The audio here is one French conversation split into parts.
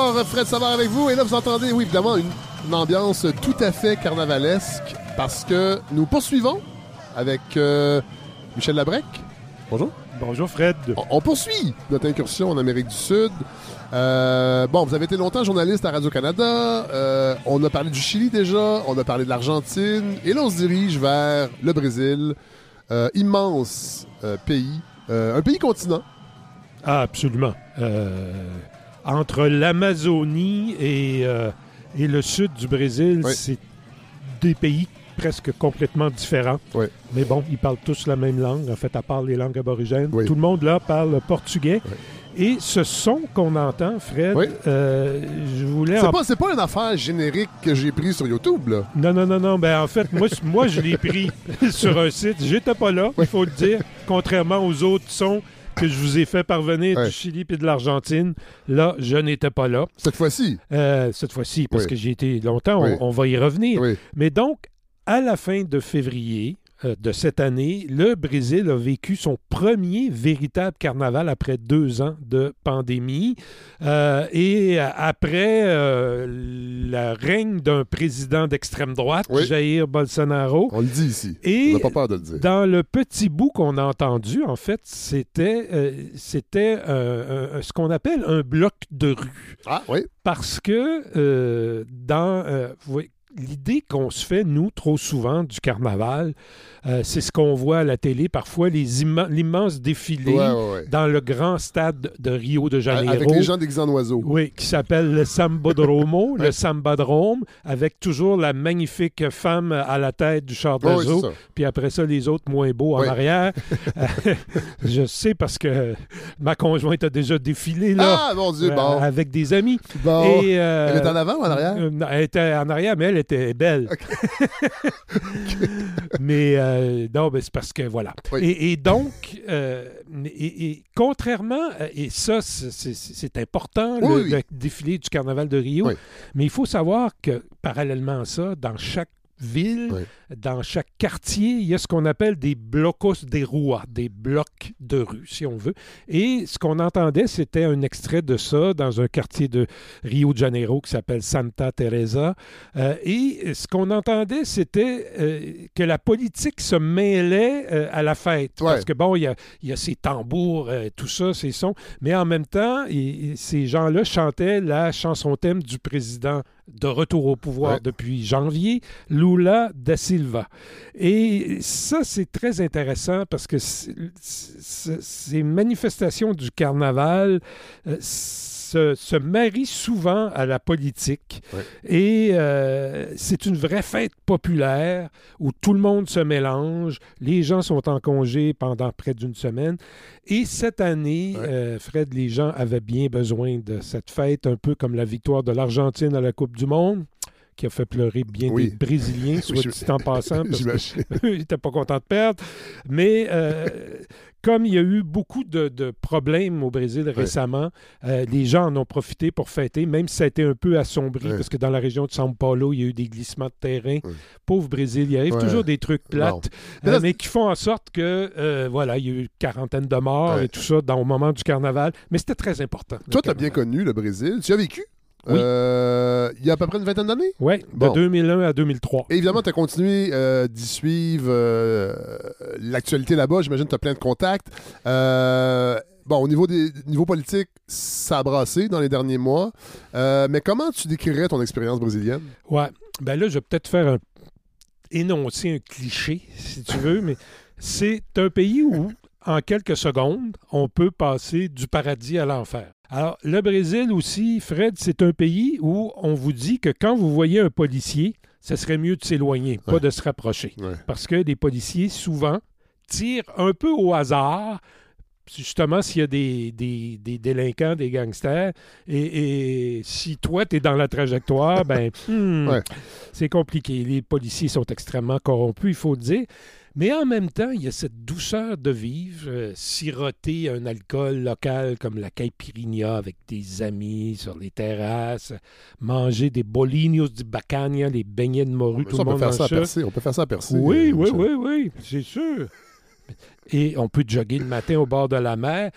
Alors, Fred Savard avec vous. Et là, vous entendez, oui, évidemment, une, une ambiance tout à fait carnavalesque parce que nous poursuivons avec euh, Michel Labrec. Bonjour. Bonjour Fred. On, on poursuit notre incursion en Amérique du Sud. Euh, bon, vous avez été longtemps journaliste à Radio-Canada. Euh, on a parlé du Chili déjà. On a parlé de l'Argentine. Et là, on se dirige vers le Brésil. Euh, immense euh, pays. Euh, un pays continent. Ah, absolument. Euh, entre l'Amazonie et, euh, et le sud du Brésil, Oui. c'est des pays presque complètement différents. Oui. Mais bon, ils parlent tous la même langue, en fait, à part les langues aborigènes. Oui. Tout le monde là parle portugais. Et ce son qu'on entend, Fred, Oui. euh, je voulais C'est en pas, une affaire générique que j'ai prise sur YouTube, là. Non, non, non, non. Ben, en fait, moi je l'ai pris sur un site. J'étais pas là, il faut le dire. Contrairement aux autres sons que je vous ai fait parvenir Ouais. du Chili et de l'Argentine, là, je n'étais pas là. Cette fois-ci? Euh, cette fois-ci, parce Oui. que j'ai été longtemps, on- Oui. on, va y revenir. Oui. Mais donc, à la fin de février de cette année, le Brésil a vécu son premier véritable carnaval après deux ans de pandémie. Euh, et euh, après euh, le règne d'un président d'extrême droite, Oui. Jair Bolsonaro. On le dit ici. Et On n'a pas peur de le dire. dans le petit bout qu'on a entendu, en fait, c'était euh, c'était euh, ce qu'on appelle un bloc de rue. Ah, oui. Parce que euh, dans euh, vous voyez, l'idée qu'on se fait, nous, trop souvent, du carnaval, euh, c'est ce qu'on voit à la télé, parfois l'immense défilé Ouais, ouais, ouais. dans le grand stade de Rio de Janeiro. Avec les gens déguisés en oiseaux. Oui, qui s'appelle le Sambodromo, le. Sambadrome, avec toujours la magnifique femme à la tête du char d'oiseau, puis après ça, les autres moins beaux en arrière. Euh, Je sais parce que ma conjointe a déjà défilé là, Ah, mon Dieu, euh, bon. avec des amis. bon. Et, euh, Elle est en avant ou en arrière? elle était en arrière, mais elle était belle. mais euh, non, c'est parce que voilà. Oui. Et, et donc, euh, et, et contrairement, euh, et ça, c'est- important, Oui, le, oui. le défilé du carnaval de Rio, mais il faut savoir que parallèlement à ça, dans chaque ville. Dans chaque quartier, il y a ce qu'on appelle des blocos de rua, des blocs de rue, si on veut. Et ce qu'on entendait, c'était un extrait de ça dans un quartier de Rio de Janeiro qui s'appelle Santa Teresa. Euh, et ce qu'on entendait, c'était euh, que la politique se mêlait euh, à la fête. Ouais. Parce que bon, il y a, il y a ces tambours, tout ça, ces sons. Mais en même temps, ces gens-là chantaient la chanson thème du président de retour au pouvoir Ouais. depuis janvier, Lula da Silva. Et ça, c'est très intéressant parce que ces manifestations du carnaval euh, se, se marient souvent à la politique. Et euh, c'est une vraie fête populaire où tout le monde se mélange, les gens sont en congé pendant près d'une semaine. Et cette année, euh, Fred, les gens avaient bien besoin de cette fête, un peu comme la victoire de l'Argentine à la Coupe du Monde, qui a fait pleurer bien Oui. des Brésiliens, soit dit en passant, parce que J'imagine. ils n'étaient pas contents de perdre. Mais euh, comme il y a eu beaucoup de, de problèmes au Brésil récemment, euh, les gens en ont profité pour fêter, même si ça a été un peu assombri, Ouais. parce que dans la région de São Paulo, il y a eu des glissements de terrain. Ouais. Pauvre Brésil, il arrive toujours des trucs plates, euh, Mais qui font en sorte que, euh, voilà, il y a eu une quarantaine de morts et tout ça dans, au moment du carnaval. Mais c'était très important. Toi, tu as bien connu le Brésil. Tu as vécu? Oui. Euh, il y a à peu près une vingtaine d'années? Oui, de Bon. 2001 à 2003. Et évidemment, tu as continué euh, d'y suivre euh, l'actualité là-bas. J'imagine que tu as plein de contacts. Euh, bon, au niveau, des, niveau politique, ça a brassé dans les derniers mois. Euh, mais comment tu décrirais ton expérience brésilienne? Ouais. Ben là, je vais peut-être faire un énoncer un cliché, si tu veux, mais c'est un pays où, en quelques secondes, on peut passer du paradis à l'enfer. Alors, le Brésil aussi, Fred, c'est un pays où on vous dit que quand vous voyez un policier, ce serait mieux de s'éloigner, pas de se rapprocher. Ouais. Parce que les policiers, souvent, tirent un peu au hasard justement s'il y a des, des- des délinquants, des gangsters, et, et si toi, tu es dans la trajectoire, ben, hmm, Ouais. c'est compliqué. Les policiers sont extrêmement corrompus, il faut le dire. Mais en même temps, il y a cette douceur de vivre, euh, siroter un alcool local comme la caipirinha avec des amis sur les terrasses, manger des bolinhos di bacania, les beignets de morue, tout Ça, le on, peut monde faire ça à percer. on peut faire ça à percer. Oui, euh, oui, Michel. oui, oui, c'est sûr. Et on peut jogger le matin au bord de la mer.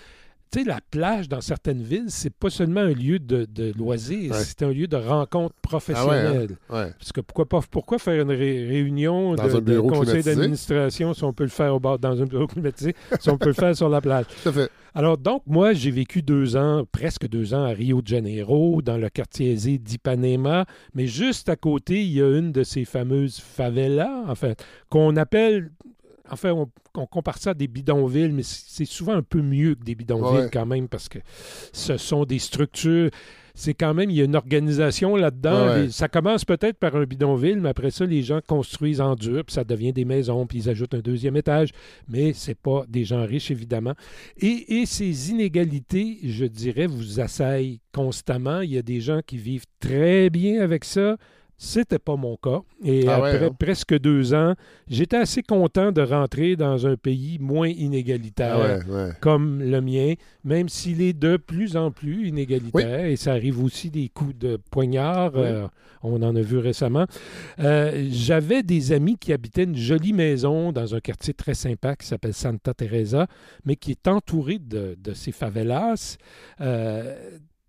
Tu sais, la plage dans certaines villes, c'est pas seulement un lieu de, de loisirs, Ouais. c'est un lieu de rencontre Ah ouais, hein? professionnelle. Ouais. Parce que pourquoi, pourquoi faire une ré- réunion Dans de, un bureau de conseil d'administration si on peut le faire au bord, dans un bureau climatisé, si on peut le faire sur la plage? Tout à fait. Alors, donc, moi, j'ai vécu deux ans, presque deux ans à Rio de Janeiro, dans le quartier aisé d'Ipanema, mais juste à côté, il y a une de ces fameuses favelas, en fait, qu'on appelle. Enfin, on, on compare ça à des bidonvilles, mais c'est souvent un peu mieux que des bidonvilles Ouais. quand même, parce que ce sont des structures. C'est quand même, il y a une organisation là-dedans. Ouais. Ça commence peut-être par un bidonville, mais après ça, les gens construisent en dur, puis ça devient des maisons, puis ils ajoutent un deuxième étage. Mais c'est pas des gens riches, évidemment. Et, et ces inégalités, je dirais, vous assaillent constamment. Il y a des gens qui vivent très bien avec ça. C'était pas mon cas. Et Ah ouais, après hein? presque deux ans, j'étais assez content de rentrer dans un pays moins inégalitaire Ah ouais, ouais. comme le mien, même s'il est de plus en plus inégalitaire, et ça arrive aussi des coups de poignard, Oui. euh, on en a vu récemment. Euh, J'avais des amis qui habitaient une jolie maison dans un quartier très sympa qui s'appelle Santa Teresa, mais qui est entouré de, de ces favelas. Euh,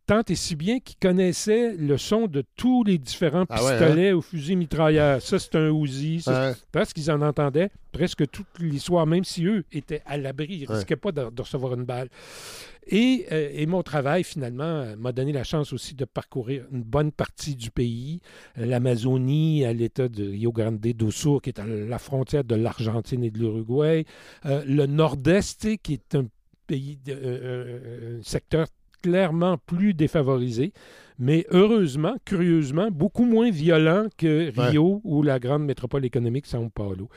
tant et si bien qu'ils connaissaient le son de tous les différents Ah ouais, hein? pistolets ou fusils mitrailleurs. Ça, c'est un Uzi, ça, Ouais. parce qu'ils en entendaient presque tous les soirs, même si eux étaient à l'abri, ils ne Ouais. risquaient pas de, de recevoir une balle. Et, euh, et mon travail, finalement, euh, m'a donné la chance aussi de parcourir une bonne partie du pays, l'Amazonie, à l'état de Rio Grande do Sul, qui est à la frontière de l'Argentine et de l'Uruguay, Euh, le Nord-Est, qui est un pays, de- euh, un secteur clairement plus défavorisé, mais heureusement, curieusement, beaucoup moins violent que Rio ou la grande métropole économique São Paulo.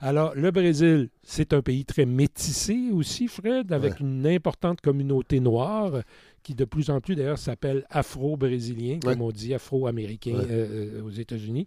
Alors, le Brésil, c'est un pays très métissé aussi, Fred, avec Ouais. une importante communauté noire qui de plus en plus d'ailleurs s'appelle afro-brésilien, comme on dit afro-américain euh, euh, aux États-Unis.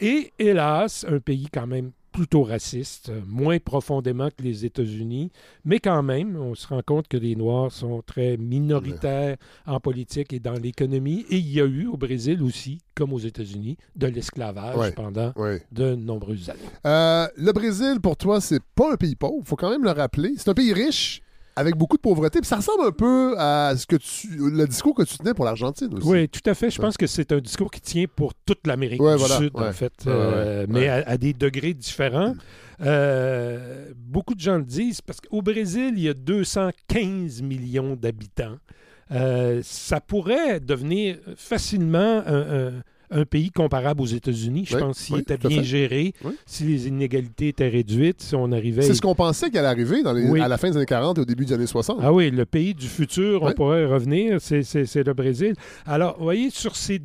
Et hélas, un pays quand même plutôt raciste, moins profondément que les États-Unis, mais quand même, on se rend compte que les Noirs sont très minoritaires en politique et dans l'économie. Et il y a eu au Brésil aussi, comme aux États-Unis, de l'esclavage Ouais. pendant Ouais. de nombreuses années. Euh, le Brésil, pour toi, c'est pas un pays pauvre. faut quand même le rappeler. C'est un pays riche avec beaucoup de pauvreté. Puis ça ressemble un peu à ce que tu, le discours que tu tenais pour l'Argentine aussi. Oui, tout à fait. Je Ouais. pense que c'est un discours qui tient pour toute l'Amérique Ouais, du voilà. Sud, Ouais. en fait, euh, mais à, à des degrés différents. Euh, beaucoup de gens le disent parce qu'au Brésil, il y a 215 millions d'habitants. Euh, ça pourrait devenir facilement un, un- un pays comparable aux États-Unis, je Oui, pense, s'il oui, était bien fait. géré, Oui. si les inégalités étaient réduites, si on arrivait... C'est ce qu'on pensait qu'elle allait arriver dans les- Oui. à la fin des années 40 et au début des années 60. Ah oui, le pays du futur, on pourrait revenir, c'est- le Brésil. Alors, vous voyez, sur ces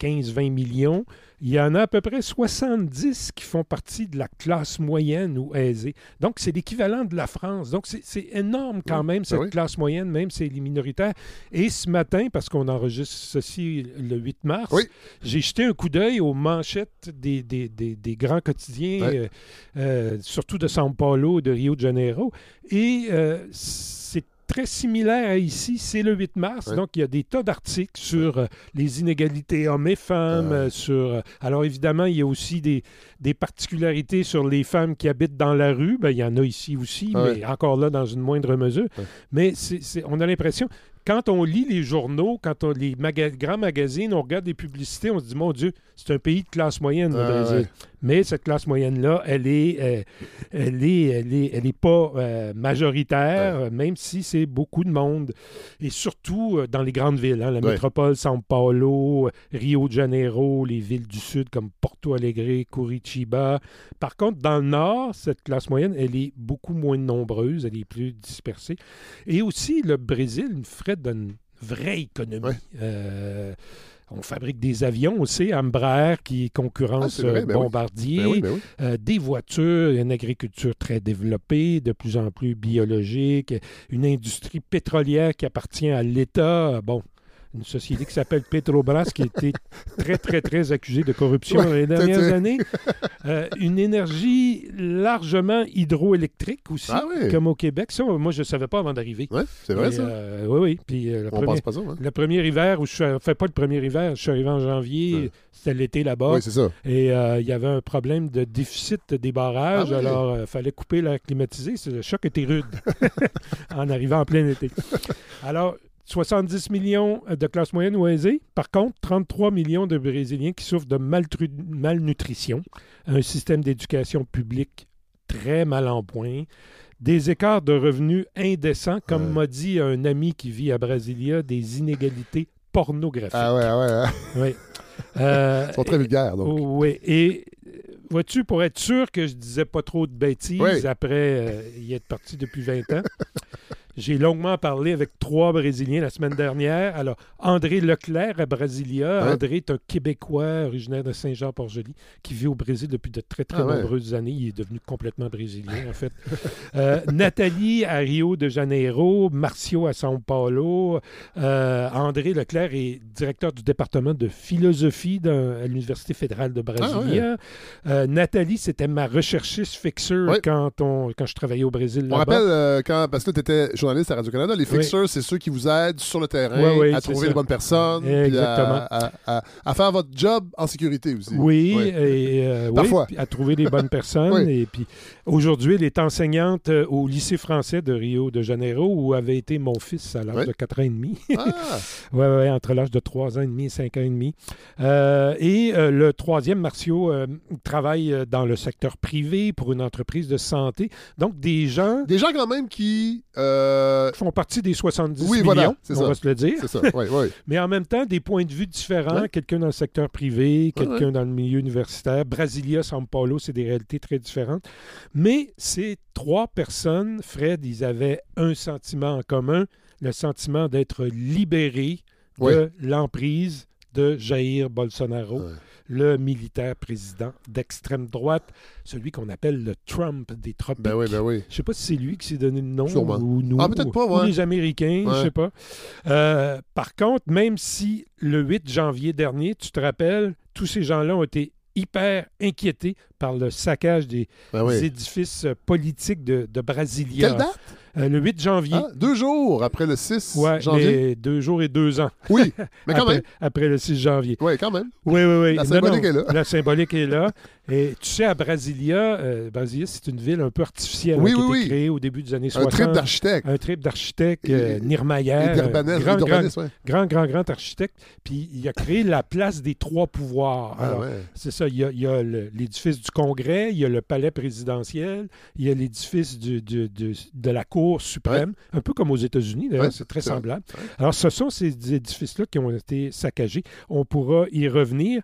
215-20 millions, il y en a à peu près 70 qui font partie de la classe moyenne ou aisée. Donc, c'est l'équivalent de la France. Donc, c'est- énorme quand Oui, même, ben cette oui. classe moyenne, même si elle est minoritaire. Et ce matin, parce qu'on enregistre ceci le 8 mars, Oui. j'ai jeté un coup d'œil aux manchettes des, des- des- des grands quotidiens, euh, euh, surtout de São Paulo, de Rio de Janeiro. Et euh, c'est très similaire à ici, c'est le 8 mars, donc il y a des tas d'articles sur euh, les inégalités hommes et femmes, euh, sur... euh, alors évidemment, il y a aussi des, des particularités sur les femmes qui habitent dans la rue, Ben, il y en a ici aussi, mais encore là, dans une moindre mesure. Mais c'est- c'est- on a l'impression, quand on lit les journaux, quand on les maga- grands magazines, on regarde des publicités, on se dit, mon Dieu, c'est un pays de classe moyenne, le Brésil. Mais cette classe moyenne-là, elle est, euh, elle est, elle est, elle est pas euh, majoritaire, même si c'est beaucoup de monde. Et surtout euh, dans les grandes villes, hein, la Ouais. métropole São Paulo, Rio de Janeiro, les villes du sud comme Porto Alegre, Curitiba. Par contre, dans le nord, cette classe moyenne, elle est beaucoup moins nombreuse, elle est plus dispersée. Et aussi, le Brésil, une ferait d'une vraie économie. Ouais. On fabrique des avions aussi, Embraer qui concurrence vrai, ben. Bombardier, Ben oui, ben oui. euh, des voitures, une agriculture très développée, de plus en plus biologique, une industrie pétrolière qui appartient à l'État. Bon, une société qui s'appelle Petrobras, qui a été très, très, très accusée de corruption dans les dernières années. Euh, une énergie largement hydroélectrique aussi, Ah oui. comme au Québec. Ça, moi, je ne savais pas avant d'arriver. Ouais, c'est vrai Et, ça. euh, oui, oui. Puis euh, le, On premier, pense pas ça. Hein? le premier hiver, où je suis, enfin pas le premier hiver, je suis arrivé en janvier, Ouais. c'était l'été là-bas. Oui, c'est ça. Et il y avait un problème de déficit des barrages, Ah oui. alors il fallait couper l'air climatisé. Le choc était rude en arrivant en plein été. Alors, 70 millions de classe moyenne ou aisée. Par contre, 33 millions de Brésiliens qui souffrent de malnutrition, un système d'éducation publique très mal en point, des écarts de revenus indécents, comme Ouais. m'a dit un ami qui vit à Brasilia, des inégalités pornographiques. Ah ouais, ah ouais. Oui. Euh, Ils sont très vulgaires, donc. Oh, oui. Et euh, vois-tu, pour être sûr que je disais pas trop de bêtises Oui. après euh, y être parti depuis 20 ans, j'ai longuement parlé avec trois Brésiliens la semaine dernière. Alors, André Leclerc à Brasilia. André est un Québécois originaire de Saint-Jean-Port-Joli qui vit au Brésil depuis de très, très Ah ouais. nombreuses années. Il est devenu complètement brésilien, en fait. Euh, Nathalie à Rio de Janeiro, Marcio à São Paulo, euh, André Leclerc est directeur du département de philosophie à l'Université fédérale de Brasilia. Euh, Nathalie, c'était ma recherchiste fixeur Ouais. quand, on, quand je travaillais au Brésil. On rappelle, quand, parce que tu étais journaliste à Radio-Canada, les fixers, c'est ceux qui vous aident sur le terrain à trouver ça. les bonnes personnes, Exactement. à, à- à- à faire votre job en sécurité aussi. Oui, et, euh, oui, Parfois. à trouver les bonnes personnes. Oui. Et puis aujourd'hui, elle est enseignante euh, au lycée français de Rio de Janeiro, où avait été mon fils à l'âge Oui. de 4 ans et demi. Ah, ouais, entre l'âge de 3 ans et demi et 5 ans et demi. Euh, et euh, le troisième, Marcio, euh, travaille dans le secteur privé pour une entreprise de santé. Donc, des gens des gens quand même qui... font partie des 70 Oui, millions, voilà, on ça. va se le dire. c'est ça, oui, oui. Mais en même temps, des points de vue différents. Ouais. Quelqu'un dans le secteur privé, quelqu'un ouais. dans le milieu universitaire. Brasilia, São Paulo, c'est des réalités très différentes. Mais ces trois personnes, Fred, ils avaient un sentiment en commun, le sentiment d'être libérés de l'emprise de Jair Bolsonaro, le militaire président d'extrême droite, celui qu'on appelle le Trump des tropiques. Ben oui, ben oui. Je sais pas si c'est lui qui s'est donné le nom Sûrement. ou nous Ah, peut-être pas, ou les Américains, Ouais. je sais pas. Euh, par contre, même si le 8 janvier dernier, tu te rappelles, tous ces gens-là ont été hyper inquiétés par le saccage des Ben oui. édifices politiques de, de Brasilia. Quelle date? Euh, le 8 janvier. Ah, deux jours après le 6 ouais, janvier? mais deux jours et deux ans Oui, mais quand après, même. après le 6 janvier. Oui, quand même. Oui, oui, oui. La symbolique non, est là. La symbolique est là. Et tu sais, à Brasilia, euh, Brasilia, c'est une ville un peu artificielle Oui, hein, qui a oui, été oui. créée au début des années Un 60. trip d'architecte. Un trip d'architecte, euh, Nirmayer, euh, grand, grand, ouais. grand, grand, grand architecte. Puis il a créé la place des trois pouvoirs. Ah, ouais. C'est ça, il y a, a l'édifice du Congrès, il y a le palais présidentiel, il y a l'édifice de la Cour suprême, un peu comme aux États-Unis, d'ailleurs, Ouais, c'est très semblable. Ouais. Alors, ce sont ces édifices-là qui ont été saccagés. On pourra y revenir.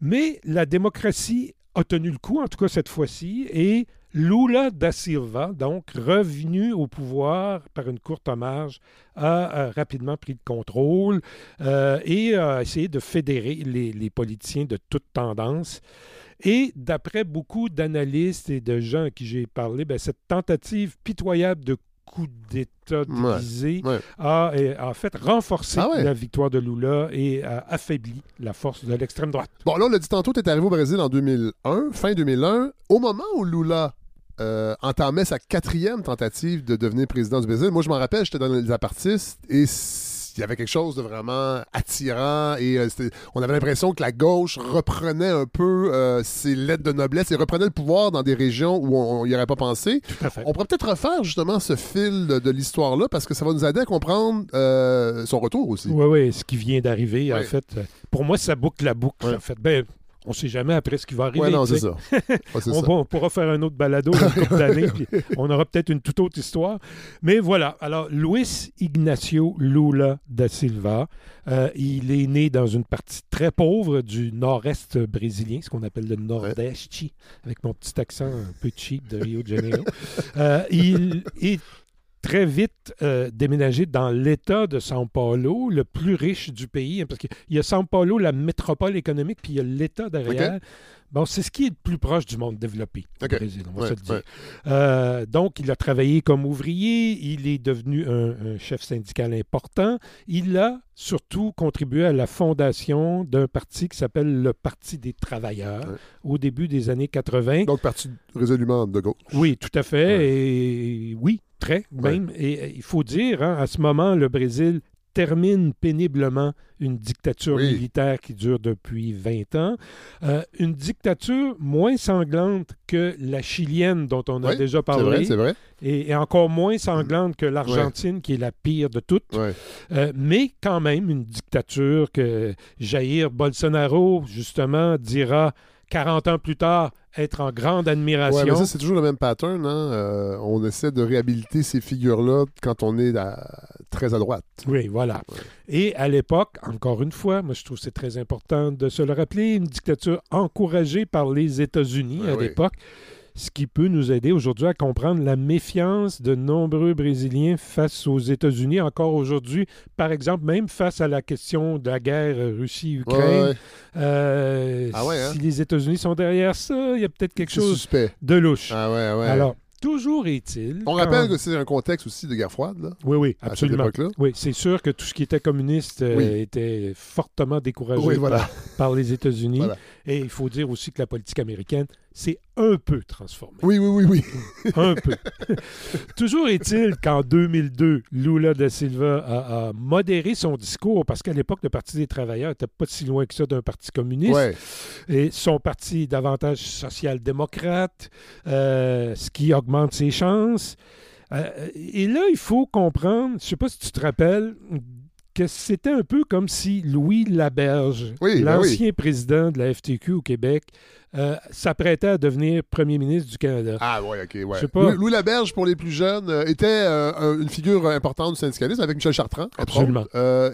Mais la démocratie a tenu le coup, en tout cas cette fois-ci, et Lula da Silva, donc revenu au pouvoir par une courte marge, a rapidement pris le contrôle euh, et a essayé de fédérer les, les politiciens de toute tendance. Et d'après beaucoup d'analystes et de gens à qui j'ai parlé, ben, cette tentative pitoyable de coup d'État divisé ouais. a, a en fait renforcé Ah ouais. la victoire de Lula et a affaibli la force de l'extrême droite. Bon, là, on l'a dit tantôt, tu es arrivé au Brésil en 2001, fin 2001. Au moment où Lula euh, entamait sa quatrième tentative de devenir président du Brésil, moi, je m'en rappelle, j'étais dans les apartistes et il y avait quelque chose de vraiment attirant et euh, on avait l'impression que la gauche reprenait un peu euh, ses lettres de noblesse et reprenait le pouvoir dans des régions où on n'y aurait pas pensé. On pourrait peut-être refaire justement ce fil de, de l'histoire-là parce que ça va nous aider à comprendre euh, son retour aussi. Oui, oui, ce qui vient d'arriver, en fait. Pour moi, ça boucle la boucle, en fait. Ben, on ne sait jamais après ce qui va arriver. Ouais, non, c'est ça. Ouais, On, ça. va- on pourra faire un autre balado dans une couple d'années, puis on aura peut-être une toute autre histoire. Mais voilà. Alors, Luis Ignacio Lula da Silva, euh, il est né dans une partie très pauvre du nord-est brésilien, ce qu'on appelle le nord-est, avec mon petit accent un peu cheap de Rio de Janeiro. Euh, il est très vite euh, déménagé dans l'État de São Paulo, le plus riche du pays, hein, parce qu'il y a São Paulo, la métropole économique, puis il y a l'État derrière. Bon, c'est ce qui est le plus proche du monde développé au OK. Brésil, on va Ouais, se le dire. ouais. Euh, donc, il a travaillé comme ouvrier, il est devenu un, un chef syndical important. Il a surtout contribué à la fondation d'un parti qui s'appelle le Parti des travailleurs Ouais. au début des années 80. Donc, parti résolument de gauche. Oui, tout à fait. Et oui, très même. Et euh, il faut dire, hein, à ce moment, le Brésil termine péniblement une dictature Oui. militaire qui dure depuis 20 ans. Euh, une dictature moins sanglante que la chilienne dont on a Oui, déjà parlé, vrai, c'est vrai. et, et encore moins sanglante que l'Argentine, qui est la pire de toutes. Ouais. Euh, mais quand même une dictature que Jair Bolsonaro, justement, dira 40 ans plus tard être en grande admiration. Ouais, mais ça, c'est toujours le même pattern. Hein? Euh, on essaie de réhabiliter ces figures-là quand on est à- très à droite. Oui, voilà. Ouais. Et à l'époque, encore une fois, moi je trouve que c'est très important de se le rappeler, une dictature encouragée par les États-Unis Ouais, à oui. l'époque, ce qui peut nous aider aujourd'hui à comprendre la méfiance de nombreux Brésiliens face aux États-Unis, encore aujourd'hui, par exemple, même face à la question de la guerre Russie-Ukraine. Ouais, ouais. Euh, Ah ouais, hein? Si les États-Unis sont derrière ça, il y a peut-être quelque chose suspect. de louche. Ah ouais, ouais. Alors, toujours est-il. on quand- rappelle que c'est un contexte aussi de guerre froide, là, Oui, oui, à cette absolument. époque-là. Oui, c'est sûr que tout ce qui était communiste euh, Oui. était fortement découragé Oui, voilà. par, par les États-Unis. Voilà. Et il faut dire aussi que la politique américaine s'est un peu transformée. Oui, oui, oui, oui. Un peu. Toujours est-il qu'en 2002, Lula da Silva a, a modéré son discours parce qu'à l'époque, le Parti des travailleurs n'était pas si loin que ça d'un parti communiste. Ouais. Et son parti est davantage social-démocrate, euh, ce qui augmente ses chances. Euh, et là, il faut comprendre, je ne sais pas si tu te rappelles, que c'était un peu comme si Louis Laberge, Oui, ben l'ancien président de la FTQ au Québec, euh, s'apprêtait à devenir premier ministre du Canada. Ah ouais, ok, ouais. Pas. Louis, Laberge, pour les plus jeunes, euh, était euh, un- une figure importante du syndicalisme avec Michel Chartrand, Absolument.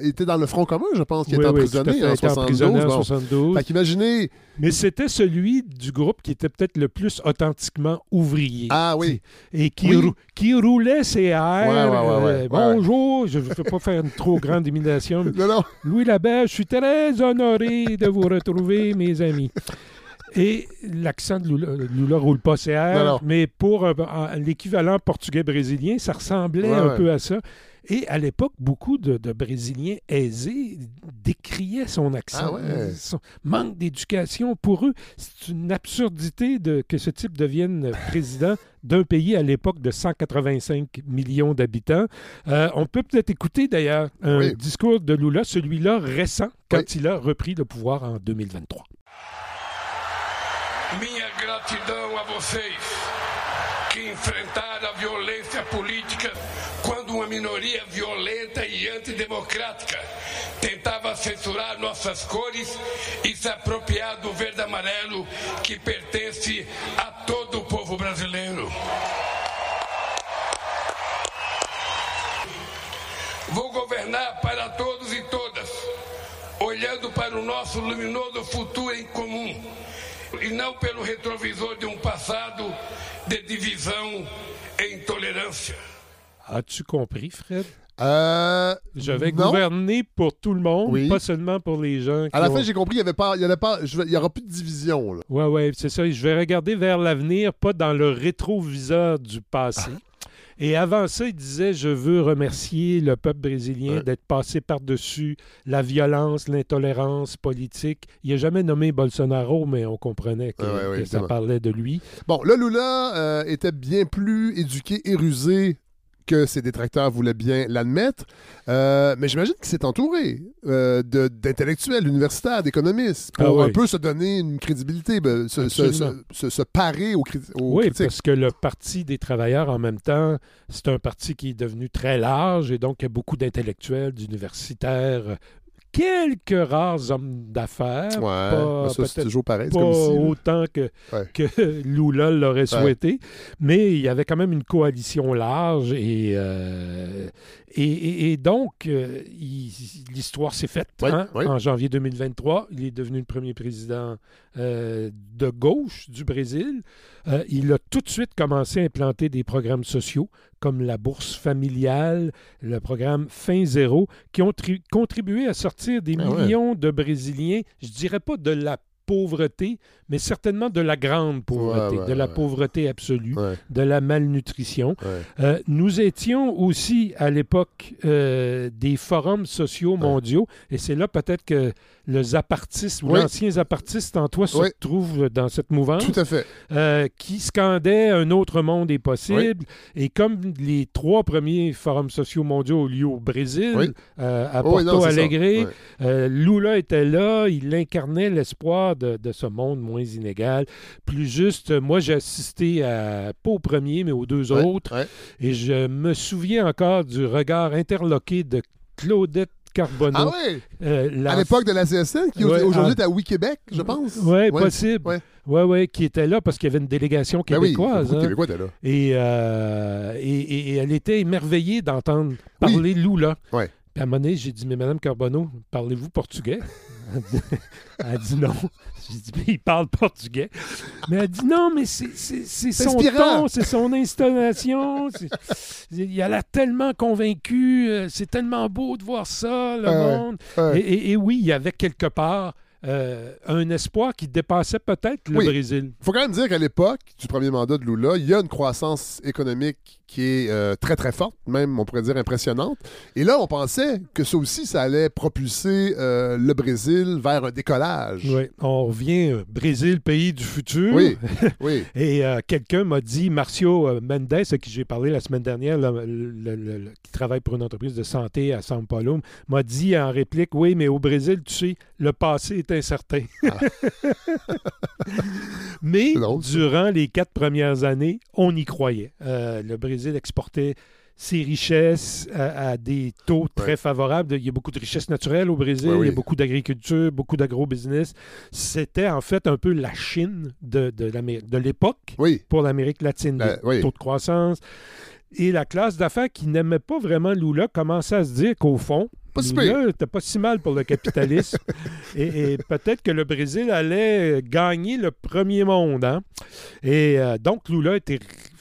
était dans le Front commun, je pense, qui Oui, était emprisonné fait, en emprisonné 72. en bon. 72. Fait qu'imaginez... Mais c'était celui du groupe qui était peut-être le plus authentiquement ouvrier. Ah oui. et qui, Oui. rou- qui roulait ses airs. Ouais, ouais, ouais, euh, bonjour, je ne veux pas faire une trop grande mais Non, non. Louis Laberge, je suis très honoré de vous retrouver, mes amis. Et l'accent de Lula, Lula roule pas ses airs, mais pour un- l'équivalent portugais-brésilien, ça ressemblait un peu à ça. Et à l'époque, beaucoup de, de Brésiliens aisés décriaient son accent, Ah ouais. son manque d'éducation. Pour eux, c'est une absurdité de, que ce type devienne président d'un pays à l'époque de 185 millions d'habitants. Euh, on peut peut-être écouter d'ailleurs un Oui. discours de Lula, celui-là récent, quand Oui. il a repris le pouvoir en 2023. Minha gratidão a vocês que enfrentaram a violência política quando uma minoria violenta e antidemocrática tentava censurar nossas cores e se apropriar do verde amarelo que pertence a todo o povo brasileiro. Vou governar para todos e todas, olhando para o nosso luminoso futuro em comum e não pelo retrovisor de um passado de divisão e intolerância. As-tu compris, Fred? Euh, Je vais non. gouverner pour tout le monde, Oui. pas seulement pour les gens qui À la ont- fin, j'ai compris qu'il y avait pas, il y avait pas, je il y aura plus de division. Là. Ouais, ouais, c'est ça. Je vais regarder vers l'avenir, pas dans le rétroviseur du passé. Et avant ça, il disait Je veux remercier le peuple brésilien Ouais. d'être passé par-dessus la violence, l'intolérance politique. Il n'a jamais nommé Bolsonaro, mais on comprenait que, Ouais, ouais, ouais, que ça parlait de lui. Bon, là, Lula euh, était bien plus éduqué et rusé que ses détracteurs voulaient bien l'admettre. Euh, mais j'imagine qu'il s'est entouré euh, d'intellectuels, d'universitaires, d'économistes pour Ah un peu se donner une crédibilité, ben, se, se- Absolument. se- se- se parer aux, aux Oui, critiques. parce que le Parti des travailleurs, en même temps, c'est un parti qui est devenu très large et donc il y a beaucoup d'intellectuels, d'universitaires, quelques rares hommes d'affaires. Ouais, ça, c'est toujours pareil. pas comme autant que, Ouais. que Lula l'aurait Ouais. souhaité, mais il y avait quand même une coalition large et, euh, et, et- et donc euh, l'histoire s'est faite hein, en janvier 2023. Il est devenu le premier président euh, de gauche du Brésil. Euh, il a tout de suite commencé à implanter des programmes sociaux comme la bourse familiale, le programme Fin Zéro, qui ont tri- contribué à sortir des Ah ouais. millions de Brésiliens, je dirais pas de la pauvreté, mais certainement de la grande pauvreté, Ouais, ouais, de la ouais. pauvreté absolue, de la malnutrition. Euh, nous étions aussi à l'époque euh, des forums sociaux mondiaux, et c'est là peut-être que le zapartiste ou Oui. l'ancien zapartiste en toi se Oui. retrouve dans cette mouvance, Tout à fait. euh, qui scandait un autre monde est possible. Et comme les trois premiers forums sociaux mondiaux ont lieu au Brésil, euh, à Oh, Porto non, c'est ça. Alegre, euh, Lula était là, il incarnait l'espoir de, de ce monde moins inégal, plus juste. Moi, j'ai assisté à, pas au premier, mais aux deux autres. Et je me souviens encore du regard interloqué de Claudette Carbonneau. Ah euh, la- À l'époque de la CSN, qui Ouais, aujourd'hui ah. est à Wikibéc, je pense. Ouais, possible. Ouais, ouais, qui était là parce qu'il y avait une délégation Ben oui, québécoise. de hein. Québécois étaient là. Et, euh, et, et- et elle était émerveillée d'entendre parler Lula. Ouais. Puis à un moment donné, j'ai dit, mais Madame Carbonneau, parlez-vous portugais? Elle a dit non. J'ai dit, mais il parle portugais. Mais elle a dit non, mais c'est son inspirant. ton, c'est son installation. Il a l'air tellement convaincu. euh, C'est tellement beau de voir ça, le monde. Ouais. Et, et- et oui, il y avait quelque part euh, un espoir qui dépassait peut-être le Oui. Brésil. Il faut quand même dire qu'à l'époque du premier mandat de Lula, il y a une croissance économique qui est euh, très, très forte, même, on pourrait dire, impressionnante. Et là, on pensait que ça aussi, ça allait propulser euh, le Brésil vers un décollage. Oui, on revient Brésil, pays du futur. Oui, oui. Et quelqu'un m'a dit, Marcio Mendes, à qui j'ai parlé la semaine dernière, le- le- le- le- qui travaille pour une entreprise de santé à São Paulo, m'a dit en réplique, oui, mais au Brésil, tu sais, le passé est incertain. mais drôle, ça. durant les quatre premières années, on y croyait. Euh, le Brésil exportait ses richesses à, à des taux très Ouais. favorables. Il y a beaucoup de richesses naturelles au Brésil, Ouais, oui. il y a beaucoup d'agriculture, beaucoup d'agro-business. C'était en fait un peu la Chine de, de, l'époque Oui. pour l'Amérique latine. La- oui. taux de croissance. Et la classe d'affaires qui n'aimait pas vraiment Lula commençait à se dire qu'au fond, Pas si pas si mal pour le capitalisme. et et peut-être que le Brésil allait gagner le premier monde. hein. Et euh, donc, Lula était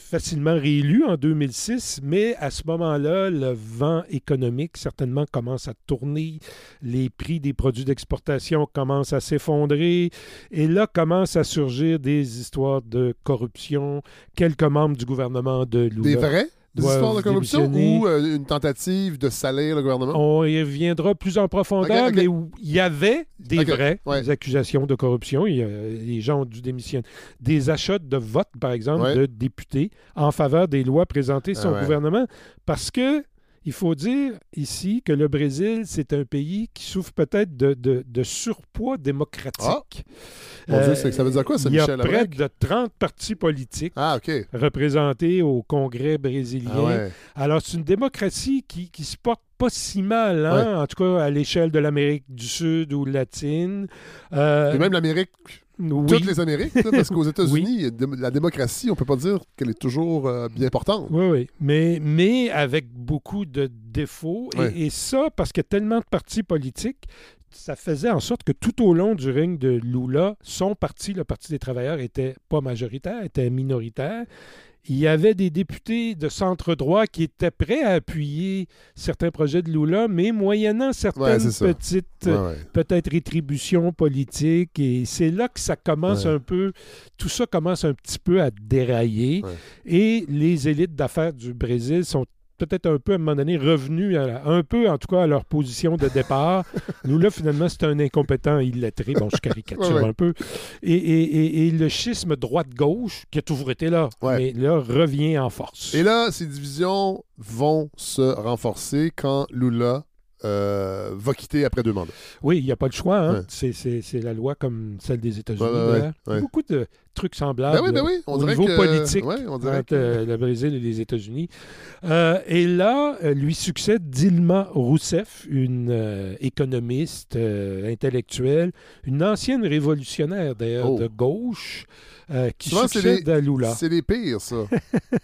facilement réélu en 2006, mais à ce moment-là, le vent économique certainement commence à tourner, les prix des produits d'exportation commencent à s'effondrer, et là commencent à surgir des histoires de corruption. Quelques membres du gouvernement de Lula Des vrais? Des histoires de corruption ou euh, une tentative de salir le gouvernement? On y reviendra plus en profondeur, mais où il y avait des vraies ouais. des accusations de corruption. Il les gens ont dû démissionner. Des achats de vote, par exemple, Ouais. de députés en faveur des lois présentées sur Ah son ouais. gouvernement. Parce que il faut dire ici que le Brésil, c'est un pays qui souffre peut-être de, de- de surpoids démocratique. Mon Dieu, Euh, ça veut dire quoi, ça, Il y a Michel près de 30 partis politiques Ah, OK. représentés au Congrès brésilien. Ah ouais. Alors, c'est une démocratie qui, qui se porte pas si mal, hein, en tout cas à l'échelle de l'Amérique du Sud ou latine. Euh, Et même l'Amérique, oui, toutes les Amériques, là, parce qu'aux États-Unis, Oui. la démocratie, on peut pas dire qu'elle est toujours euh, bien portante. oui, oui. Mais, mais avec beaucoup de défauts. Et, ça, parce qu'il y a tellement de partis politiques, ça faisait en sorte que tout au long du règne de Lula, son parti, le Parti des travailleurs, était pas majoritaire, était minoritaire. Il y avait des députés de centre-droit qui étaient prêts à appuyer certains projets de Lula, mais moyennant certaines petites Ouais, ouais. peut-être rétribution politique. Et c'est là que ça commence un peu, tout ça commence un petit peu à dérailler. Et les élites d'affaires du Brésil sont peut-être un peu, à un moment donné, revenus, à un peu en tout cas, à leur position de départ. Nous, là, finalement, c'est un incompétent illettré. Bon, je caricature Ouais, ouais. un peu. Et, et- et- et le schisme droite-gauche, qui a toujours été là, Ouais. mais là, revient en force. Et là, ces divisions vont se renforcer quand Lula euh, va quitter après deux mandats. Oui, il n'y a pas de choix. hein. Ouais. C'est- la loi comme celle des États-Unis. Ouais, ouais. Beaucoup de trucs semblables. Ben oui, ben oui. On au dirait niveau que, politique ouais, on dirait entre que- euh, le Brésil et les États-Unis. Euh, et là, euh, lui succède Dilma Rousseff, une euh, économiste euh, intellectuelle, une ancienne révolutionnaire d'ailleurs Oh. de gauche, euh, qui Souvent, succède les- à Lula. C'est les pires, ça.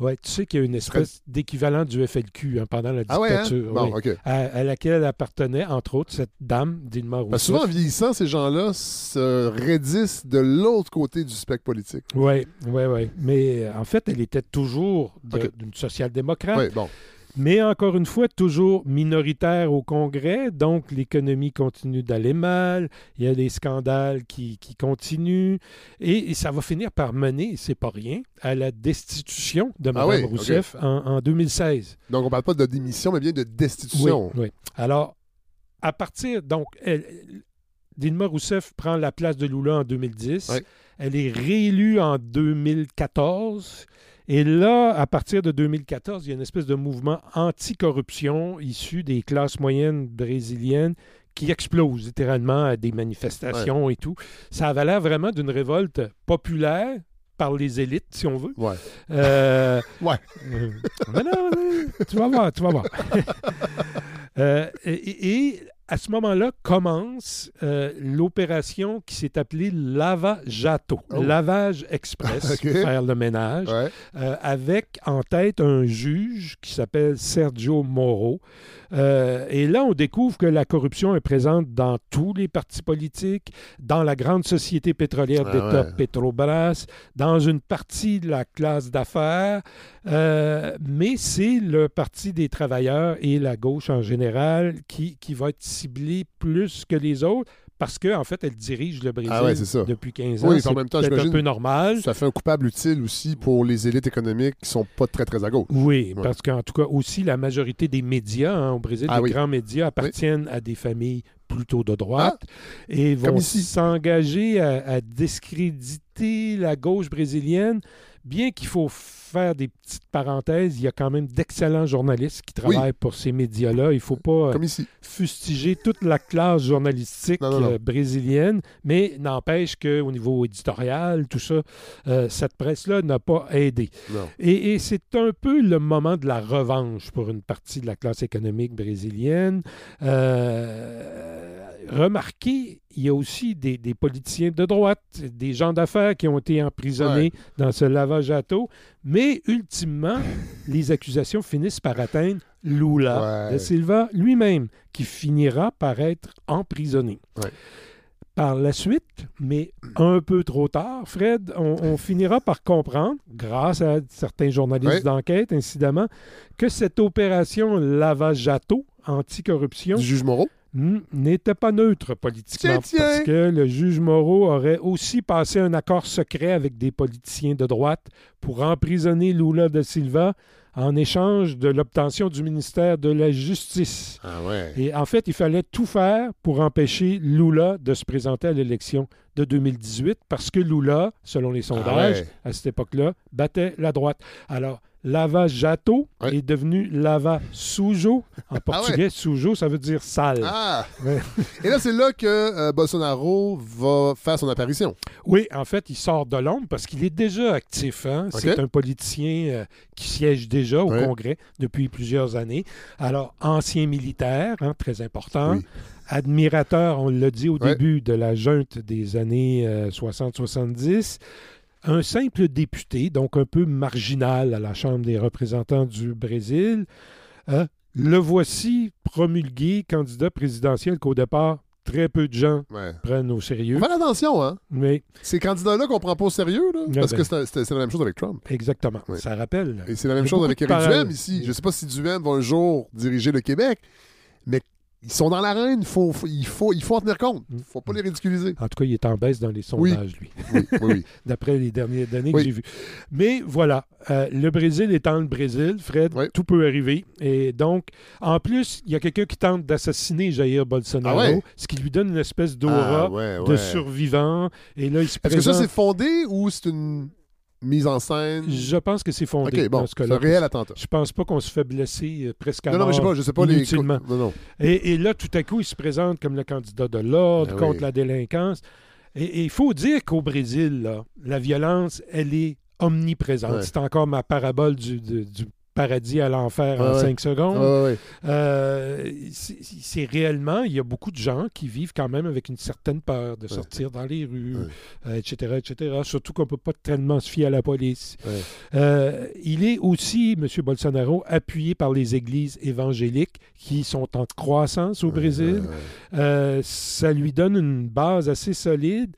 Ouais, tu sais qu'il y a une espèce d'équivalent du FLQ hein, pendant la ah ouais, hein? dictature. Bon, oui, OK. à, à laquelle elle appartenait, entre autres, cette dame, Dilma Rousseff. Souvent, en vieillissant, ces gens-là se raidissent de l'autre côté côté du spectre politique. Oui, oui, oui. Mais euh, en fait, elle était toujours d'une social-démocrate. Oui, bon. Mais encore une fois, toujours minoritaire au Congrès, donc l'économie continue d'aller mal, il y a des scandales qui, qui continuent, et, et ça va finir par mener, c'est pas rien, à la destitution de Ah Mme oui, Rousseff en, en 2016. Donc, on parle pas de démission, mais bien de destitution. Oui, oui. Alors, à partir, donc, elle, Dilma Rousseff prend la place de Lula en 2010. Oui. Elle est réélue en 2014. Et là, à partir de 2014, il y a une espèce de mouvement anti-corruption issu des classes moyennes brésiliennes qui explose littéralement à des manifestations et tout. Ça avait l'air vraiment d'une révolte populaire par les élites, si on veut. Ouais. Euh, Ouais. euh, mais non, mais tu vas voir, tu vas voir. Euh, et, et à ce moment-là commence euh, l'opération qui s'est appelée Lava Jato, Oh. lavage express, Ok. faire le ménage, Ouais. euh, avec en tête un juge qui s'appelle Sergio Moro. Euh, et là, on découvre que la corruption est présente dans tous les partis politiques, dans la grande société pétrolière Ah d'État ouais. Petrobras, dans une partie de la classe d'affaires, mais c'est le Parti des travailleurs et la gauche en général qui, qui va être ciblé plus que les autres parce qu'en en fait, elle dirige le Brésil Ah ouais, c'est ça. depuis 15 ans. Oui, en C'est même temps, peut-être un peu normal. Ça fait un coupable utile aussi pour les élites économiques qui sont pas très, très à gauche. Oui, Ouais. parce qu'en tout cas, aussi, la majorité des médias hein, au Brésil, Ah les oui. grands médias, appartiennent à des familles plutôt de droite et Comme vont s'engager à, à discréditer la gauche brésilienne, bien qu'il faut faire des petites parenthèses, il y a quand même d'excellents journalistes qui Oui. travaillent pour ces médias-là. Il ne faut pas euh, fustiger toute la classe journalistique Non, non, non. euh, brésilienne, mais n'empêche qu'au niveau éditorial, tout ça, euh, cette presse-là n'a pas aidé. Et, et c'est un peu le moment de la revanche pour une partie de la classe économique brésilienne. Euh, remarquez, il y a aussi des, des politiciens de droite, des gens d'affaires qui ont été emprisonnés dans ce lavage à taux, mais ultimement, les accusations finissent par atteindre Lula Ouais. de Silva lui-même, qui finira par être emprisonné. Ouais. Par la suite, mais un peu trop tard, Fred, on, on finira par comprendre, grâce à certains journalistes d'enquête, incidemment, que cette opération lavage à taux anticorruption Du juge Moreau? Hmm, n'était pas neutre politiquement. Tiens, tiens. Parce que le juge Moreau aurait aussi passé un accord secret avec des politiciens de droite pour emprisonner Lula da Silva en échange de l'obtention du ministère de la Justice. Ah ouais. Et en fait, il fallait tout faire pour empêcher Lula de se présenter à l'élection de 2018 parce que Lula, selon les sondages, ouais. à cette époque-là, battait la droite. Alors, Lava Jato Ouais. est devenu Lava Sujo. En portugais, ouais? Sujo, ça veut dire sale. Ah! Ouais. Et là, c'est là que euh, Bolsonaro va faire son apparition. Oui, en fait, il sort de l'ombre parce qu'il est déjà actif. hein. C'est un politicien euh, qui siège déjà au. Congrès depuis plusieurs années. Alors, ancien militaire, hein, très important. Oui. Admirateur, on l'a dit au Ouais. début de la junte des années euh, 60-70. Un simple député, donc un peu marginal à la Chambre des représentants du Brésil. Euh, le voici promulgué candidat présidentiel qu'au départ, très peu de gens Ouais. prennent au sérieux. Faire attention, hein? Mais Ces candidats-là qu'on prend pas au sérieux, là, Ouais, parce ben. que c'est c'est- la même chose avec Trump. Exactement. Ça rappelle. Et c'est la même chose avec parallèles. Duhem ici. Je sais pas si Duhem va un jour diriger le Québec, mais ils sont dans l'arène. Il faut, faut- il, faut, il faut en tenir compte. Il faut pas les ridiculiser. En tout cas, il est en baisse dans les sondages, lui, Oui, oui, d'après les dernières données Oui. que j'ai vues. Mais voilà, euh, le Brésil étant le Brésil, Fred, tout peut arriver. Et donc, en plus, il y a quelqu'un qui tente d'assassiner Jair Bolsonaro, Ah ouais? ce qui lui donne une espèce d'aura Ah, ouais, de survivant. Et là, il se Est-ce que ça, c'est fondé ou c'est une mise en scène? Je pense que c'est fondé OK, bon, ce c'est un réel attentat. Je pense pas qu'on se fait blesser euh, presque à Non, non, mais je sais mort pas, je sais pas les... Non, non. Et, et là, tout à coup, il se présente comme le candidat de l'ordre Ah contre oui. la délinquance. Et et il faut dire qu'au Brésil, là, la violence, elle est omniprésente. Ouais. C'est encore ma parabole du, du- du paradis à l'enfer en ouais. cinq secondes. Ouais. Euh, c'est réellement, il y a beaucoup de gens qui vivent quand même avec une certaine peur de sortir dans les rues, Ouais. euh, etc., etc. Surtout qu'on ne peut pas tellement se fier à la police. Euh, il est aussi, M. Bolsonaro, appuyé par les églises évangéliques qui sont en croissance au Brésil. Ça lui donne une base assez solide.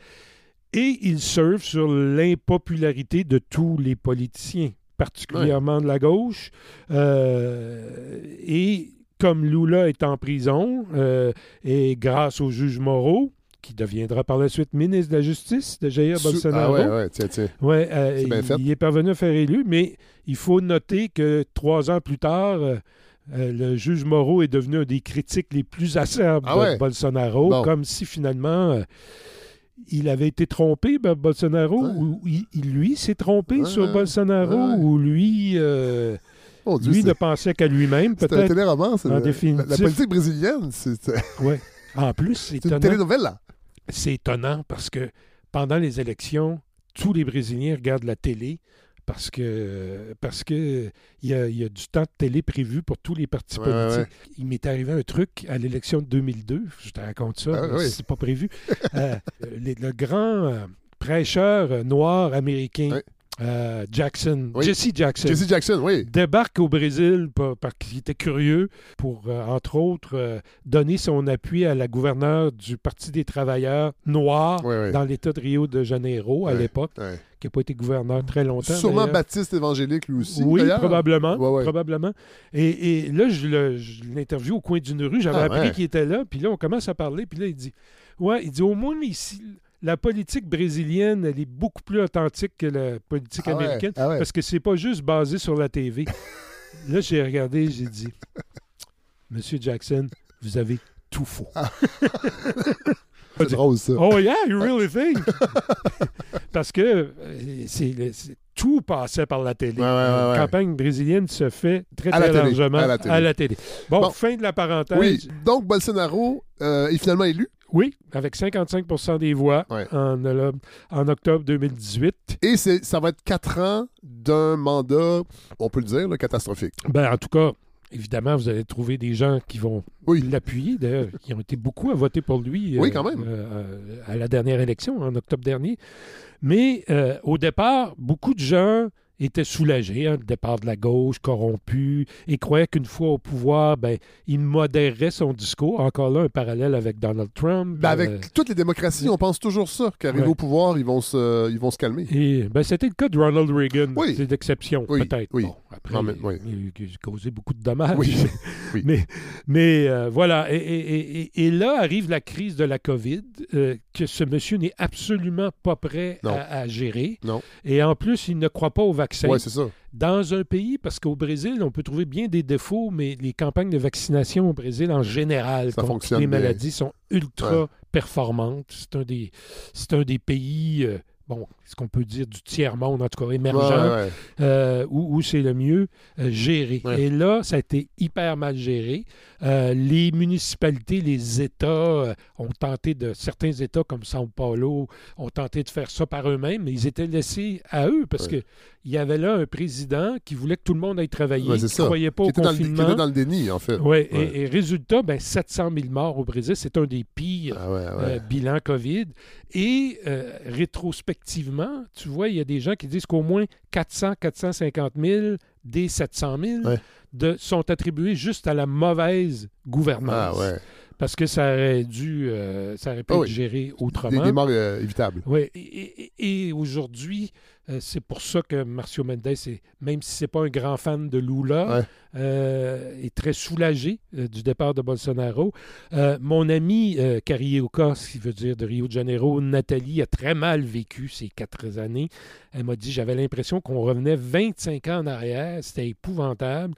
Et il surfe sur l'impopularité de tous les politiciens, particulièrement de la gauche. Euh, et comme Lula est en prison, euh, et grâce au juge Moreau, qui deviendra par la suite ministre de la Justice de Jair Sous- Bolsonaro. Ah ouais, ouais, tiens, tiens. Ouais, euh, C'est bien il, est parvenu à faire élu, mais il faut noter que trois ans plus tard, euh, le juge Moreau est devenu un des critiques les plus acerbes Ah de? Bolsonaro, Bon. comme si finalement euh, il avait été trompé, Bolsonaro, Ouais. ou il, lui s'est trompé Ouais, sur Bolsonaro, ouais. ou lui, euh, Dieu, lui ne pensait qu'à lui-même, c'est un peut-être. téléroman. c'est. La, la politique brésilienne, Ouais. En plus, c'est une étonnant. télénovela. c'est étonnant parce que pendant les élections, tous les Brésiliens regardent la télé parce que parce que il y a, il y a du temps de télé prévu pour tous les partis Ouais, ouais, politiques. Il m'est arrivé un truc à l'élection de 2002, je te raconte ça, Ah, oui. c'est pas prévu. Euh, les- le grand euh, prêcheur euh, noir américain. Euh, Jackson, Oui. Jesse Jackson, Jesse Jackson, oui. débarque au Brésil par- parce qu'il était curieux pour, euh, entre autres, euh, donner son appui à la gouverneure du Parti des travailleurs noirs Oui, oui. dans l'État de Rio de Janeiro à l'époque, qui n'a pas été gouverneur très longtemps. Sûrement baptiste évangélique, lui aussi. Oui, probablement. Et, et là, je l'interview au coin d'une rue. J'avais Ah, appris ouais. qu'il était là. Puis là, on commence à parler. Puis là, il dit Ouais, il dit au moins ici, la politique brésilienne, elle est beaucoup plus authentique que la politique Ah ouais, américaine. ah ouais. Parce que c'est pas juste basé sur la TV. là, j'ai regardé, j'ai dit Monsieur Jackson, vous avez tout faux. C'est drôle, ça. Oh yeah, you really think? Parce que euh, c'est- tout passait par la télé. Ouais, ouais, ouais, La campagne brésilienne se fait très, À la très largement à la télé. Bon, Bon. fin de la parenthèse. Oui, donc Bolsonaro euh, est finalement élu. Oui, avec 55% des voix en, euh, en octobre 2018. Et ça va être quatre ans d'un mandat, on peut le dire, là, catastrophique. Ben, en tout cas, évidemment, vous allez trouver des gens qui vont Oui. l'appuyer. D'ailleurs, il y ont été beaucoup à voter pour lui Oui, euh, quand même. euh, à la dernière élection, en octobre dernier. Mais euh, au départ, beaucoup de gens étaient soulagés, hein, le départ de la gauche, corrompu, et croyaient qu'une fois au pouvoir, ben, il modérerait son discours. Encore là, un parallèle avec Donald Trump. Ben, avec euh, toutes les démocraties, on pense toujours ça, qu'arriver Ouais. au pouvoir, ils vont se, ils vont se calmer. Et ben, c'était le cas de Ronald Reagan. Oui. C'est l'exception, Oui, peut-être. oui. Bon, après, Non, mais- il a causé beaucoup de dommages. Oui, oui. Mais, mais euh, voilà. Et, et- et- et là arrive la crise de la COVID, euh, que ce monsieur n'est absolument pas prêt à gérer. Non. Et en plus, il ne croit pas au vaccin. Ouais, c'est ça. Dans un pays, parce qu'au Brésil, on peut trouver bien des défauts, mais les campagnes de vaccination au Brésil, en général, Ça contre les bien. maladies, sont ultra Ouais. performantes. C'est un des, un des pays, euh, bon, ce qu'on peut dire du tiers-monde, en tout cas émergent, Ouais, euh, où, où c'est le mieux euh, géré. Ouais. Et là, ça a été hyper mal géré. Euh, les municipalités, les États ont tenté de, certains États comme São Paulo ont tenté de faire ça par eux-mêmes, mais ils étaient laissés à eux parce Ouais. que il y avait là un président qui voulait que tout le monde aille travailler, qui ne croyait pas Qui au le, qui confinement. était dans le déni, en fait. Ouais. Et, et résultat, ben, 700 000 morts au Brésil, c'est un des pires Ah ouais, ouais. euh, bilan COVID. Et euh, tu vois, il y a des gens qui disent qu'au moins 400, 450 000 des 700 000 Ouais. de, sont attribués juste à la mauvaise gouvernance. Ah ouais. Parce que ça aurait dû, euh, ça aurait pu Ah être oui. géré Des, autrement. des morts euh, évitables. Oui, et, et- et aujourd'hui, euh, c'est pour ça que Marcio Mendes, est, même si c'est pas un grand fan de Lula, Ouais. euh, est très soulagé euh, du départ de Bolsonaro. Mon ami Carioca, ce qui veut dire de Rio de Janeiro, Nathalie, a très mal vécu ces quatre années. Elle m'a dit, j'avais l'impression qu'on revenait 25 ans en arrière, c'était épouvantable.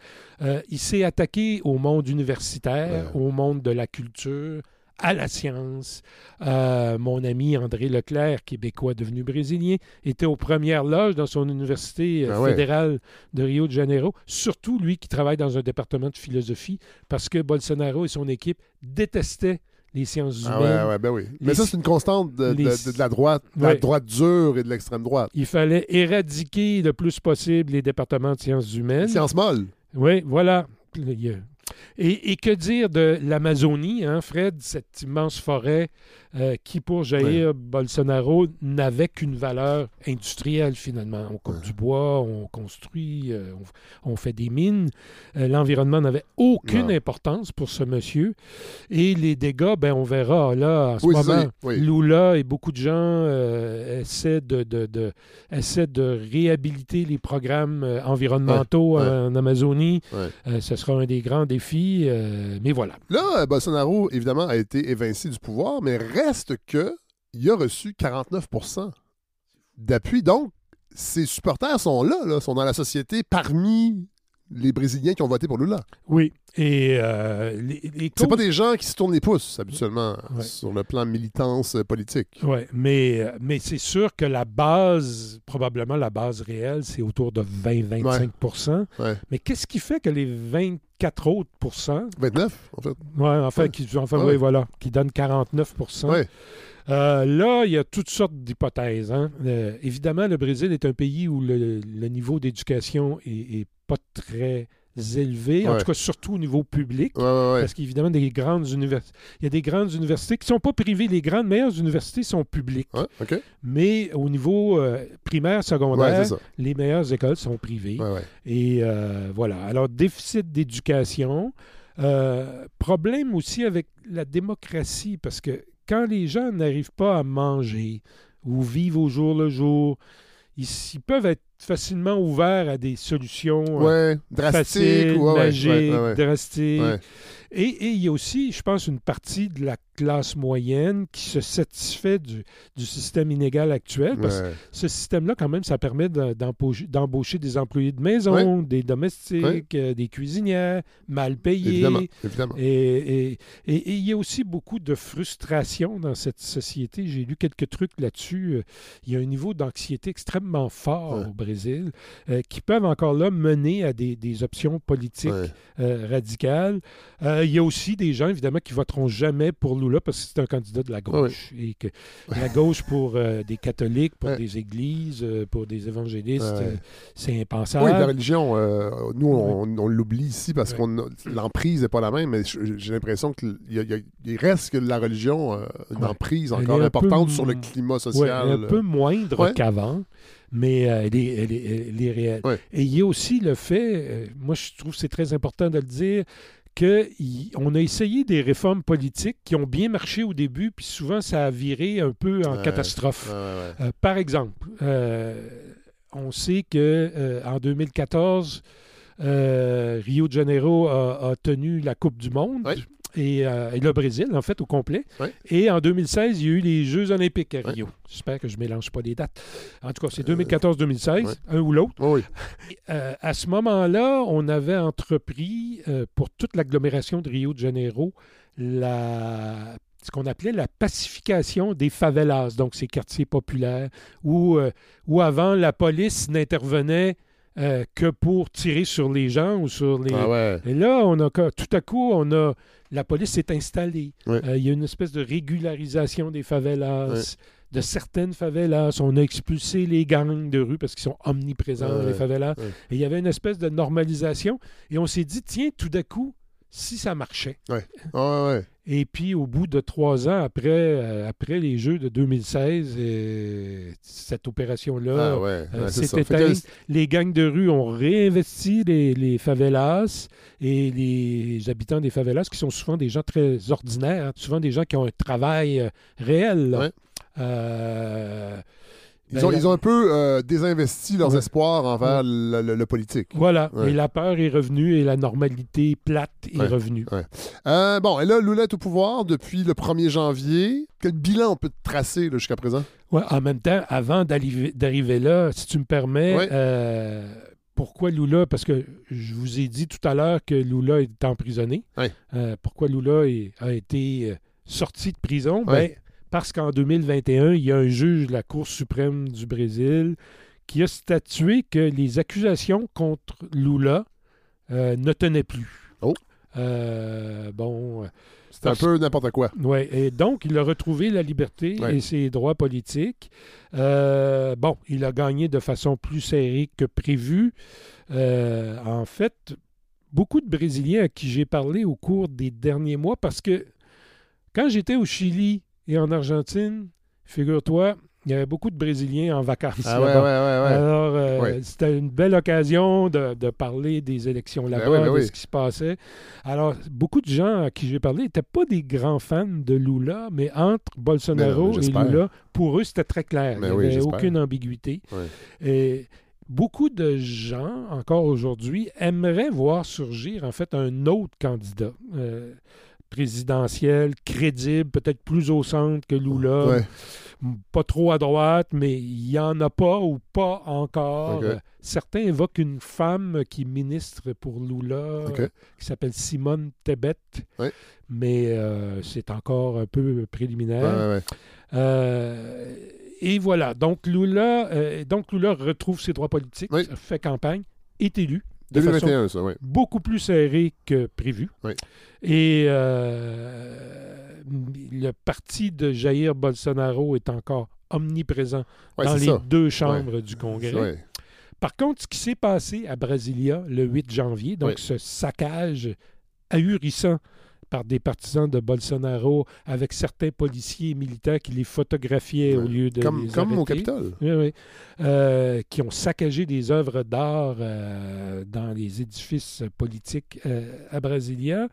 Il s'est attaqué au monde universitaire, Ouais. au monde de la culture, à la science. Euh, mon ami André Leclerc, québécois devenu brésilien, était aux premières loges dans son université euh, ouais. fédérale de Rio de Janeiro. Surtout lui qui travaille dans un département de philosophie, parce que Bolsonaro et son équipe détestaient les sciences Ah humaines. ouais, ouais, ben oui. Les- Mais ça, c'est une constante de, de- les- de- de la droite, de la droite dure et de l'extrême droite. Il fallait éradiquer le plus possible les départements de sciences humaines. Science molle. Oui, voilà. Il y a- Et, et que dire de l'Amazonie, hein, Fred, cette immense forêt euh, qui, pour Jair Bolsonaro, n'avait qu'une valeur industrielle finalement. On coupe Ouais. du bois, on construit, euh, on, on fait des mines. Euh, L'environnement n'avait aucune Non. importance pour ce monsieur. Et les dégâts, ben, on verra. Là, en ce Oui, moment, oui. Lula et beaucoup de gens essaient, de, de- de- essaient de réhabiliter les programmes environnementaux Ouais, en Amazonie. Ce sera un des grands défis. euh, mais voilà. Là, euh, Bolsonaro, évidemment, a été évincé du pouvoir, mais reste que il a reçu 49% d'appui. Donc, ses supporters sont là, sont dans la société parmi les Brésiliens qui ont voté pour Lula. Oui. Et euh, les, les C'est pas des gens qui se tournent les pouces, habituellement, Ouais. sur le plan militance politique. Oui, mais, euh, mais c'est sûr que la base, probablement la base réelle, c'est autour de 20-25 Ouais. Mais qu'est-ce qui fait que les 24 autres pourcents, 29, en fait. ouais, enfin, Ouais. qui, enfin, Ouais. oui, voilà, qui donnent 49% Ouais. Euh, là, il y a toutes sortes d'hypothèses. hein. Euh, évidemment, le Brésil est un pays où le, le niveau d'éducation est, est pas très élevé, en tout cas surtout au niveau public. Ouais, ouais, ouais. Parce qu'évidemment, des grandes universités, il y a des grandes universités qui ne sont pas privées. Les grandes meilleures universités sont publiques. Mais au niveau euh, primaire, secondaire, les meilleures écoles sont privées. Et voilà. Alors, déficit d'éducation. Problème aussi avec la démocratie, parce que quand les gens n'arrivent pas à manger ou vivent au jour le jour, ils, ils peuvent être facilement ouverts à des solutions euh, Ouais, drastique. faciles, ouais, magiques, ouais, drastiques. Et, et il y a aussi, je pense, une partie de la classe moyenne qui se satisfait du, du système inégal actuel, parce que ce système-là, quand même, ça permet de- d'embaucher des employés de maison, des domestiques, euh, des cuisinières, mal payés. Évidemment, évidemment. Et, et- et- et il y a aussi beaucoup de frustration dans cette société. J'ai lu quelques trucs là-dessus. Euh, Il y a un niveau d'anxiété extrêmement fort au Brésil euh, qui peuvent encore là mener à des, des options politiques Ouais. euh, radicales. Euh, il y a aussi des gens, évidemment, qui voteront jamais pour Lula parce que c'est un candidat de la gauche. Et que la gauche pour des catholiques, pour Ouais. des églises, pour des évangélistes, c'est impensable. Oui, la religion, nous, on, on l'oublie ici parce qu'on l'emprise n'est pas la même, mais j'ai l'impression qu'il y a- il y a- il reste que la religion, une emprise encore importante sur le climat Ouais, social. un peu moindre Ouais. qu'avant, mais euh, réelle. Ouais. Et il y a aussi le fait, euh, moi je trouve que c'est très important de le dire, qu'on a essayé des réformes politiques qui ont bien marché au début, puis souvent ça a viré un peu en Ouais. catastrophe. Ouais, Euh, par exemple, euh, on sait que euh, en 2014, euh, Rio de Janeiro a, a tenu la Coupe du Monde. Et, euh, et le Brésil, en fait, au complet. Et en 2016, il y a eu les Jeux olympiques à. Rio. J'espère que je ne mélange pas les dates. En tout cas, c'est 2014-2016, ouais. un ou l'autre. euh, à ce moment-là, on avait entrepris euh, pour toute l'agglomération de Rio de Janeiro la, ce qu'on appelait la pacification des favelas, donc ces quartiers populaires, où, euh, où avant la police n'intervenait euh, que pour tirer sur les gens ou sur les. Ah ouais. Et là, on a tout à coup, on a la police s'est installée. Euh, il y a une espèce de régularisation des favelas. De certaines favelas, on a expulsé les gangs de rue parce qu'ils sont omniprésents dans les favelas. Et il y avait une espèce de normalisation. Et on s'est dit, tiens, tout d'un coup, si ça marchait. Ah ouais. Et puis, au bout de trois ans, après, euh, après les Jeux de 2016, euh, cette opération-là Ah ouais. euh, s'est que-. Les gangs de rue ont réinvesti les, les favelas et les habitants des favelas, qui sont souvent des gens très ordinaires, hein, souvent des gens qui ont un travail réel. là. Euh, Ils ben, ont, ils ont un peu euh, désinvesti leurs Ouais. espoirs envers le, le- le politique. Voilà, Ouais. et la peur est revenue et la normalité plate est revenue. Euh, bon, et là, Lula est au pouvoir depuis le 1er janvier. Quel bilan on peut tracer jusqu'à présent? En même temps, avant d'arriver là, si tu me permets, euh, pourquoi Lula? Parce que je vous ai dit tout à l'heure que Lula est emprisonné. Pourquoi Lula est- a été sorti de prison? Ben, parce qu'en 2021, il y a un juge de la Cour suprême du Brésil qui a statué que les accusations contre Lula euh, ne tenaient plus. Oh. Euh, bon, C'est un peu n'importe quoi. oui, et donc il a retrouvé la liberté Ouais. et ses droits politiques. Euh, bon, il a gagné de façon plus serrée que prévu. Euh, en fait, beaucoup de Brésiliens à qui j'ai parlé au cours des derniers mois parce que quand j'étais au Chili et en Argentine, figure-toi, il y avait beaucoup de Brésiliens en vacances. Ah ouais, ouais, là-bas. ouais, ouais. Alors, euh, c'était une belle occasion de, de parler des élections là-bas, oui, ben de oui. ce qui se passait. Alors, beaucoup de gens à qui j'ai parlé n'étaient pas des grands fans de Lula, mais entre Ben Bolsonaro non, et. Lula, pour eux, c'était très clair. Ben Il n'y avait aucune ambiguïté. Et beaucoup de gens, encore aujourd'hui, aimeraient voir surgir, en fait, un autre candidat. euh, présidentiel, crédible, peut-être plus au centre que Lula, Ouais. pas trop à droite, mais il n'y en a pas ou pas encore. Certains évoquent une femme qui ministre pour Lula, qui s'appelle Simone Tebet, Ouais. mais euh, c'est encore un peu préliminaire. Ouais. Euh, et voilà, donc Lula, euh, donc Lula retrouve ses droits politiques, fait campagne, est élu. De façon 2021, ça, oui. beaucoup plus serré que prévu. Et euh, le parti de Jair Bolsonaro est encore omniprésent Ouais, dans les ça. deux chambres du Congrès. Par contre, ce qui s'est passé à Brasilia le 8 janvier, donc ce saccage ahurissant par des partisans de Bolsonaro avec certains policiers et militaires qui les photographiaient au lieu de Comme, les comme au. Capitole. Oui, oui. Euh, qui ont saccagé des œuvres d'art euh, dans les édifices politiques euh, à Brasilia.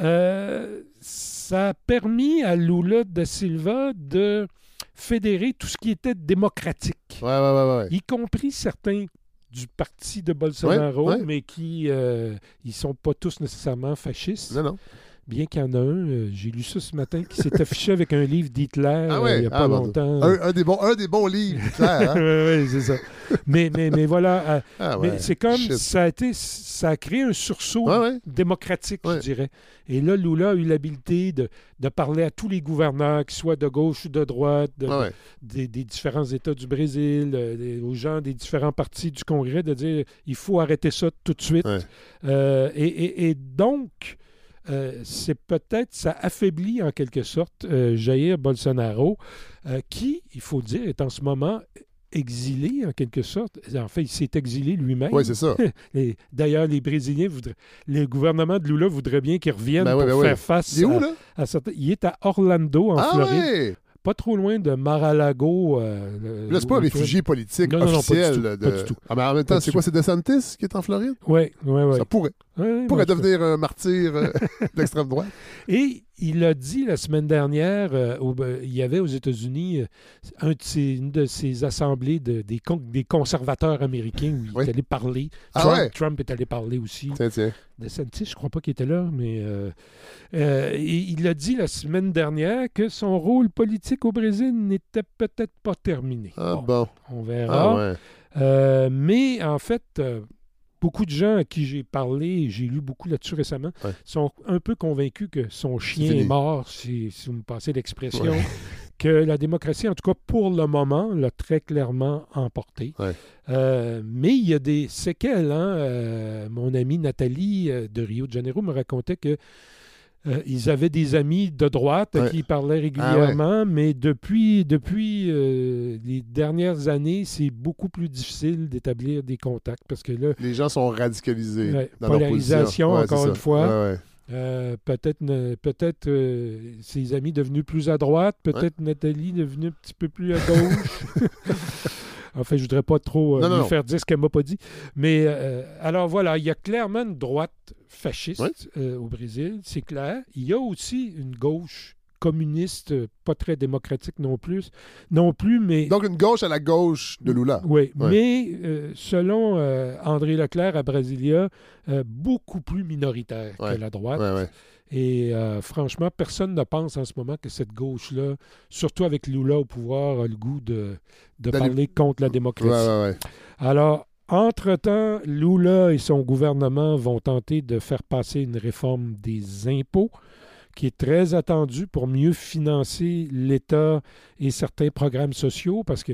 Euh, ça a permis à Lula da Silva de fédérer tout ce qui était démocratique, Ouais, ouais, ouais, ouais. y compris certains du parti de Bolsonaro, Ouais, ouais. mais qui euh, ils sont pas tous nécessairement fascistes. Non, non. Bien qu'il y en a un, euh, j'ai lu ça ce matin, qui s'est affiché avec un livre d'Hitler Ah euh, ouais, il n'y a ah, pas longtemps. Un, un des bons, un des bons livres, clair. Hein? oui, c'est ça. Mais, mais, mais voilà, euh, Ah, ouais. c'est comme Shit. ça a été, ça a créé un sursaut Ouais, démocratique, je dirais. Et là, Lula a eu l'habilité de, de parler à tous les gouverneurs, qu'ils soient de gauche ou de droite, de- des, des différents États du Brésil, des- aux gens des différents partis du Congrès, de dire il faut arrêter ça tout de suite. Ouais. Euh, et, et- et donc, euh, c'est peut-être, ça affaiblit en quelque sorte euh, Jair Bolsonaro, euh, qui, il faut dire, est en ce moment exilé en quelque sorte. En fait, il s'est exilé lui-même. Ouais, c'est ça. D'ailleurs, les Brésiliens voudraient, le gouvernement de Lula voudrait bien qu'il revienne Ben pour ben faire face Il est où, à, là? à certains- Il est à Orlando, en Ah, Floride, ouais! pas trop loin de Mar-a-Lago. euh, Là, c'est pas un réfugié politique Non, non, non, pas du officiel. tout, de... pas du tout. Ah, mais en même temps, c'est quoi? C'est DeSantis qui est en Floride? Oui, oui, oui. Ça pourrait. Pourrait ben, devenir un martyr euh, d'extrême droite. Et il a dit la semaine dernière, euh, au- ben, il y avait aux États-Unis euh, un de une de ces assemblées de- des, con- des conservateurs américains où il Oui. est allé parler. Ah Trump, ouais? Trump est allé parler aussi. Tiens, tiens. DeSantis, je crois pas qu'il était là, mais euh, euh, et il a dit la semaine dernière que son rôle politique au Brésil n'était peut-être pas terminé. Ah, Bon, bon. on verra. Ah, ouais. Euh, mais en fait, euh, beaucoup de gens à qui j'ai parlé, j'ai lu beaucoup là-dessus récemment, Ouais. sont un peu convaincus que son chien est mort, si, si vous me passez l'expression, Ouais. que la démocratie, en tout cas pour le moment, l'a très clairement emporté. Ouais. Euh, mais il y a des séquelles. Hein? Euh, mon amie Nathalie euh, de Rio de Janeiro me racontait que euh, ils avaient des amis de droite Ouais. qui ils parlaient régulièrement, mais depuis, depuis euh, les dernières années, c'est beaucoup plus difficile d'établir des contacts parce que là, Les gens sont radicalisés. Ouais, dans leur polarisation, encore une fois. Euh, peut-être euh, ses amis devenus plus à droite, peut-être Nathalie devenue un petit peu plus à gauche. Enfin, je voudrais pas trop euh, Non, lui non. faire dire ce qu'elle m'a pas dit. Mais euh, alors voilà, il y a clairement une droite fasciste euh, au Brésil, c'est clair. Il y a aussi une gauche communiste, euh, pas très démocratique non plus, non plus, mais Donc, une gauche à la gauche de Lula. oui, Ouais. mais euh, selon euh, André Leclerc à Brasilia, euh, beaucoup plus minoritaire Ouais. que la droite. Ouais. Et euh, franchement, personne ne pense en ce moment que cette gauche-là, surtout avec Lula au pouvoir, a le goût de, de parler contre la Ouais, démocratie. ouais, ouais. Alors, entre-temps, Lula et son gouvernement vont tenter de faire passer une réforme des impôts qui est très attendue pour mieux financer l'État et certains programmes sociaux parce que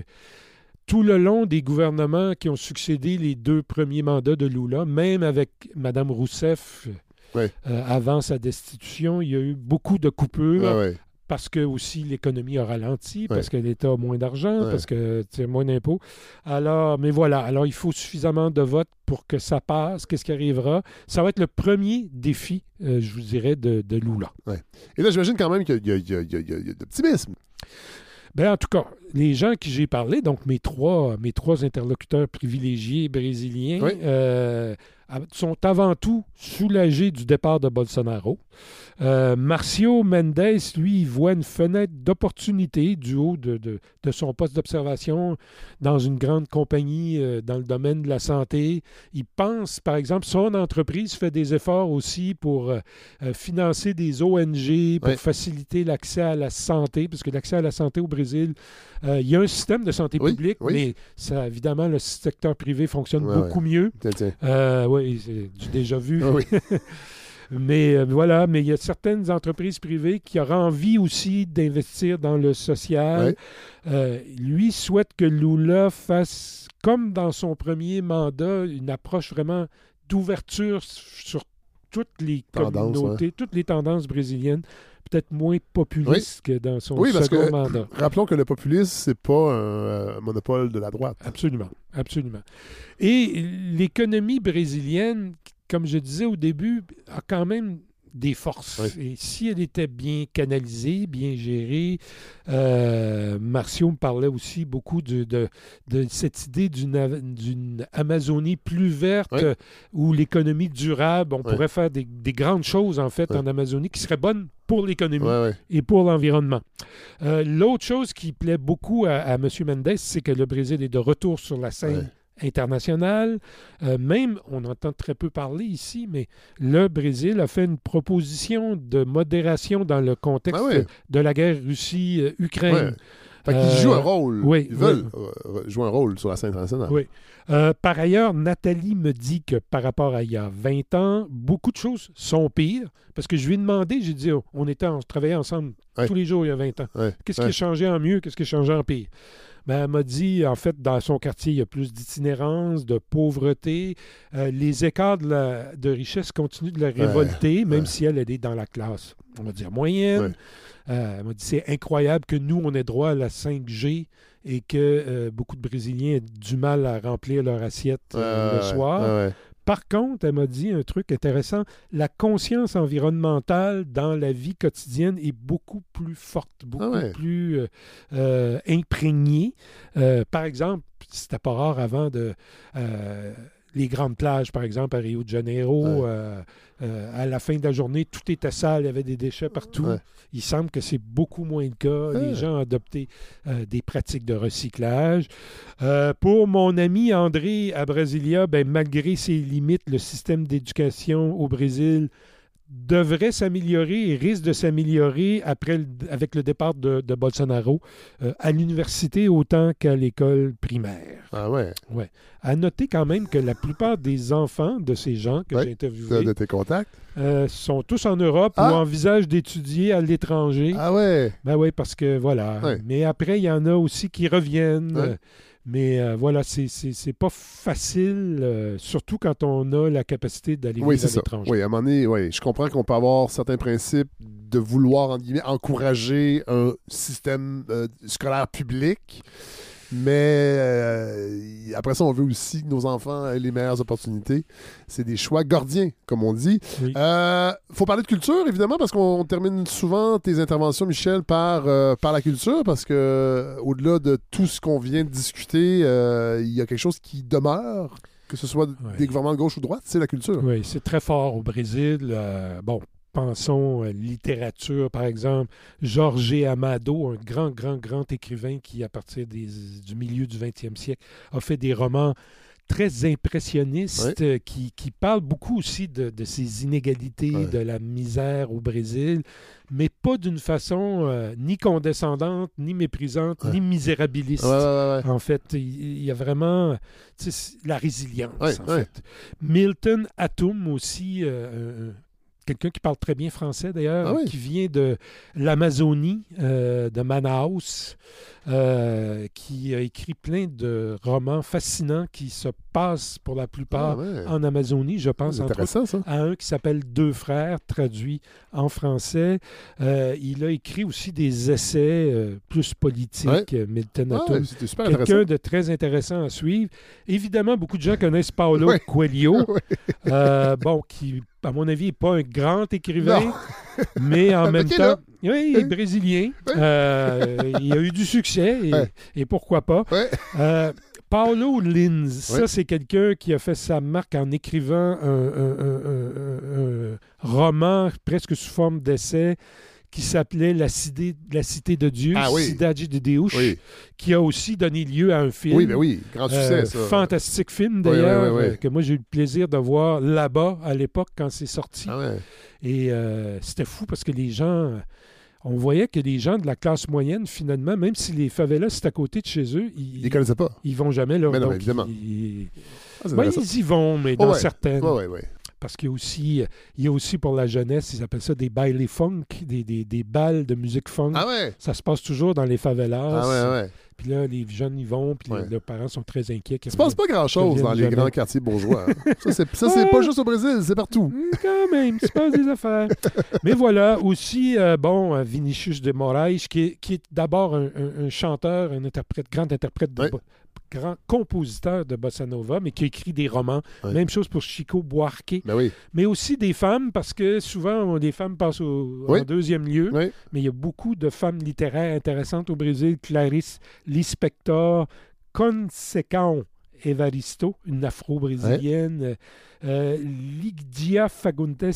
tout le long des gouvernements qui ont succédé les deux premiers mandats de Lula, même avec Mme Rousseff Euh, avant sa destitution, il y a eu beaucoup de coupures parce que aussi l'économie a ralenti, parce que l'État a moins d'argent, parce que moins d'impôts. Alors, mais voilà. Alors, il faut suffisamment de votes pour que ça passe. Qu'est-ce qui arrivera? Ça va être le premier défi, euh, je vous dirais, de, de Lula. Et là, j'imagine quand même qu'il y a, y y y de l'optimisme. Ben, en tout cas, les gens qui j'ai parlé, donc mes trois, mes trois interlocuteurs privilégiés brésiliens, Oui. euh, sont avant tout soulagés du départ de Bolsonaro. Euh, Marcio Mendes, lui, voit une fenêtre d'opportunité du haut de, de- de son poste d'observation dans une grande compagnie euh, dans le domaine de la santé. Il pense, par exemple, son entreprise fait des efforts aussi pour euh, financer des ONG, pour Oui. faciliter l'accès à la santé, parce que l'accès à la santé au Brésil, il y a un système de santé Oui, publique, oui. mais ça, évidemment, le secteur privé fonctionne beaucoup mieux. Euh, oui, c'est du déjà vu. Ah oui. Mais euh, voilà, mais il y a certaines entreprises privées qui auraient envie aussi d'investir dans le social. Euh, lui souhaite que Lula fasse, comme dans son premier mandat, une approche vraiment d'ouverture sur toutes les Tendance, communautés, toutes les tendances brésiliennes, peut-être moins populiste que dans son Oui, parce second que- mandat. Rappelons que le populisme, c'est pas un euh, monopole de la droite. Absolument, absolument. Et l'économie brésilienne, comme je disais au début, a quand même des forces. Et si elle était bien canalisée, bien gérée, euh, Marcio me parlait aussi beaucoup de, de, de cette idée d'une Amazonie plus verte Oui. où l'économie durable, on Oui. pourrait faire des, des grandes choses en fait en Amazonie qui seraient bonnes pour l'économie et pour l'environnement. Euh, L'autre chose qui plaît beaucoup à, à M. Mendes, c'est que le Brésil est de retour sur la scène. Internationale. Euh, même, on entend très peu parler ici, mais le Brésil a fait une proposition de modération dans le contexte Ah de la guerre Russie-Ukraine. Ouais. Fait qu'ils Euh, jouent un rôle. oui, Ils veulent euh, jouer un rôle sur la scène internationale. Oui. Euh, par ailleurs, Nathalie me dit que par rapport à il y a 20 ans, beaucoup de choses sont pires. Parce que je lui ai demandé, j'ai dit, oh, on, était, on travaillait ensemble tous les jours il y a 20 ans. Qu'est-ce qui a changé en mieux? Qu'est-ce qui a changé en pire? Ben, elle m'a dit, en fait, dans son quartier, il y a plus d'itinérance, de pauvreté. Euh, les écarts de, la- de richesse continuent de la révolter, même ouais. si elle, elle est dans la classe, on va dire, moyenne. Ouais. Euh, elle m'a dit, c'est incroyable que nous, on ait droit à la 5G et que euh, beaucoup de Brésiliens aient du mal à remplir leur assiette le soir. Par contre, elle m'a dit un truc intéressant, la conscience environnementale dans la vie quotidienne est beaucoup plus forte, beaucoup Ah ouais. plus euh, euh, imprégnée. Euh, par exemple, c'était pas rare avant de... les grandes plages, par exemple, à Rio de Janeiro, Ouais. euh, euh, à la fin de la journée, tout était sale, il y avait des déchets partout. Ouais. Il semble que c'est beaucoup moins le cas. Les gens ont adopté euh, des pratiques de recyclage. Pour mon ami André à Brasilia, ben, malgré ses limites, le système d'éducation au Brésil devrait s'améliorer et risque de s'améliorer après le- avec le départ de, de Bolsonaro euh, à l'université autant qu'à l'école primaire. Ah ouais. À noter quand même que la plupart des enfants de ces gens que Ouais, j'ai interviewés de tes contacts? euh, sont tous en Europe Ah! ou envisagent d'étudier à l'étranger. Ah ouais. Ben oui, parce que voilà. Ouais. Mais après, il y en a aussi qui reviennent. Ouais. Euh, Mais euh, voilà, c'est- pas facile, euh, surtout quand on a la capacité d'aller Oui, vivre à l'étranger. Oui, à un moment donné, oui, je comprends qu'on peut avoir certains principes de vouloir, entre guillemets, encourager un système euh, scolaire public. Mais euh, après ça, on veut aussi que nos enfants aient les meilleures opportunités. C'est des choix gordiens, comme on dit. Oui. Euh, faut parler de culture, évidemment, parce qu'on termine souvent tes interventions, Michel, par, euh, par la culture, parce que euh, au-delà de tout ce qu'on vient de discuter, euh, il y a quelque chose qui demeure, que ce soit des gouvernements de gauche ou de droite, c'est la culture. Oui, c'est très fort au Brésil. Euh, bon, pensons euh, littérature, par exemple. Jorge Amado, un grand, grand, grand écrivain qui, à partir des- du milieu du 20e siècle, a fait des romans très impressionnistes euh, qui, qui parlent beaucoup aussi de, de ces inégalités, de la misère au Brésil, mais pas d'une façon euh, ni condescendante, ni méprisante, ni misérabiliste. En fait, il y a vraiment la résilience. En fait. Milton Atum aussi, euh, un- quelqu'un qui parle très bien français d'ailleurs, Ah oui. qui vient de l'Amazonie, euh, de Manaus. Euh, qui a écrit plein de romans fascinants qui se passent pour la plupart Ah, ouais. en Amazonie. Je pense entre autres à un qui s'appelle Deux frères, traduit en français. Euh, il a écrit aussi des essais euh, plus politiques, Ouais. Milton Ah, ouais. Quelqu'un de très intéressant à suivre. Évidemment, beaucoup de gens connaissent Paolo. Coelho, bon, qui, à mon avis, n'est pas un grand écrivain. mais en même temps, oui, il est brésilien. Ouais. Euh, il a eu du succès, et, pourquoi pas. Euh, Paolo Linz, ça c'est quelqu'un qui a fait sa marque en écrivant un, un- un- un- un roman presque sous forme d'essai qui s'appelait La cité, La cité de Dieu, Ah oui. Cidade de Deus, Oui, qui a aussi donné lieu à un film. oui, ben oui, grand succès, Euh, ça. fantastique film d'ailleurs, oui, euh, que moi j'ai eu le plaisir de voir là-bas à l'époque quand c'est sorti. Ah. Et euh, c'était fou parce que les gens, on voyait que les gens de la classe moyenne, finalement, même si les favelas c'est à côté de chez eux, Ils ne connaissaient pas. ils vont jamais là. Mais non, Donc, évidemment. ils, Ah, ben, ils y vont, mais dans ouais. certaines. Ouais, ouais. Parce qu'il y a aussi, il y a aussi pour la jeunesse, ils appellent ça des bailey funk, des, des, des balles de musique funk. Ah ouais? Ça se passe toujours dans les favelas. Ah ouais, ouais. Puis là, les jeunes y vont, puis Ouais. les- leurs parents sont très inquiets. Il se passe pas grand-chose dans les jamais. grands quartiers bourgeois. hein. Ça, c'est ça, c'est pas juste au Brésil, c'est partout. Hum, Quand même, il se passe des affaires. Mais voilà, aussi, euh, bon, euh, Vinicius de Moraes, qui est, qui est d'abord un, un- un chanteur, un interprète, grand interprète, de grand compositeur de bossa nova, mais qui a écrit des romans. Ouais. Même chose pour Chico Buarque. Ben oui. Mais aussi des femmes, parce que souvent, les femmes passent au, Oui. en deuxième lieu. Mais il y a beaucoup de femmes littéraires intéressantes au Brésil. Clarice Lispector, Conceição Evaristo, une afro-brésilienne. Euh, Ligdia Fagundes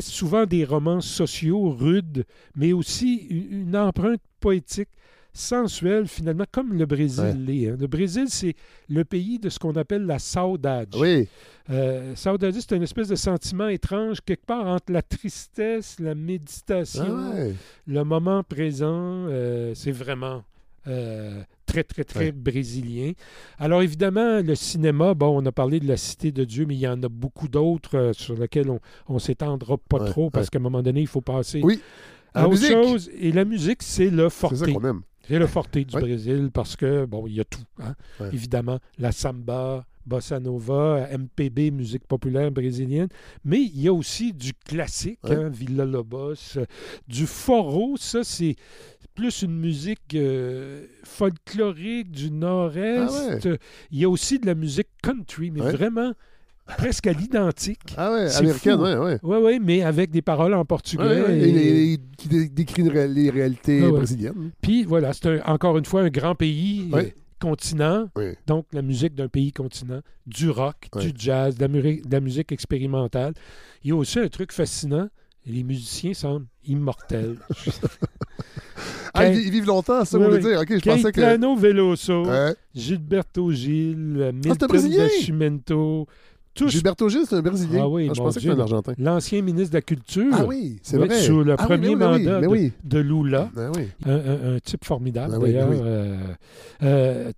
souvent des romans sociaux rudes, mais aussi une, une empreinte poétique sensuelle, finalement, comme le Brésil Ouais. l'est. hein. Le Brésil, c'est le pays de ce qu'on appelle la saudade. Oui. Euh, saudade, c'est une espèce de sentiment étrange, quelque part entre la tristesse, la méditation, Ah ouais. le moment présent. euh, c'est vraiment euh, très, très, très Ouais. brésilien. Alors, évidemment, le cinéma, bon, on a parlé de la Cité de Dieu, mais il y en a beaucoup d'autres euh, sur lesquels on ne s'étendra pas Ouais, trop parce ouais. qu'à un moment donné, il faut passer Oui. à autre musique. chose. Et la musique, c'est le C'est forte. ça qu'on aime. C'est le forte du. Brésil parce que, bon, il y a tout. hein. Évidemment, la samba, bossa nova, MPB, musique populaire brésilienne. Mais il y a aussi du classique, Ouais. hein, Villa Lobos, euh, du foro. Ça, c'est plus une musique euh, folklorique du Nord-Est. Ah. Il y a aussi de la musique country, mais vraiment presque à l'identique. Ah ouais, américaine, ouais, ouais. Oui, oui, mais avec des paroles en portugais. Ouais, ouais, et- et- et- qui dé- décrit ré- les réalités Ah ouais. brésiliennes. Puis voilà, c'est un- encore une fois un grand pays, euh, continent, donc la musique d'un pays continent, du rock, du jazz, de la, muri- de la musique expérimentale. Il y a aussi un truc fascinant, les musiciens semblent immortels. Ah, ils, vi- ils vivent longtemps, ça vous voulez dire? Ok, je pensais que. Veloso, Ouais. Gilberto Gil, Ah, Milton Brésilien! Tous Gilberto Gil, c'est un Brésilien. Ah oui, je mon pensais que c'était un Argentin. l'ancien ministre de la Culture Ah oui, c'est Oui, vrai. sous le Ah premier oui, oui, mandat de- Lula. Ben. Un, un- un type formidable, Ben ben d'ailleurs. Euh, euh,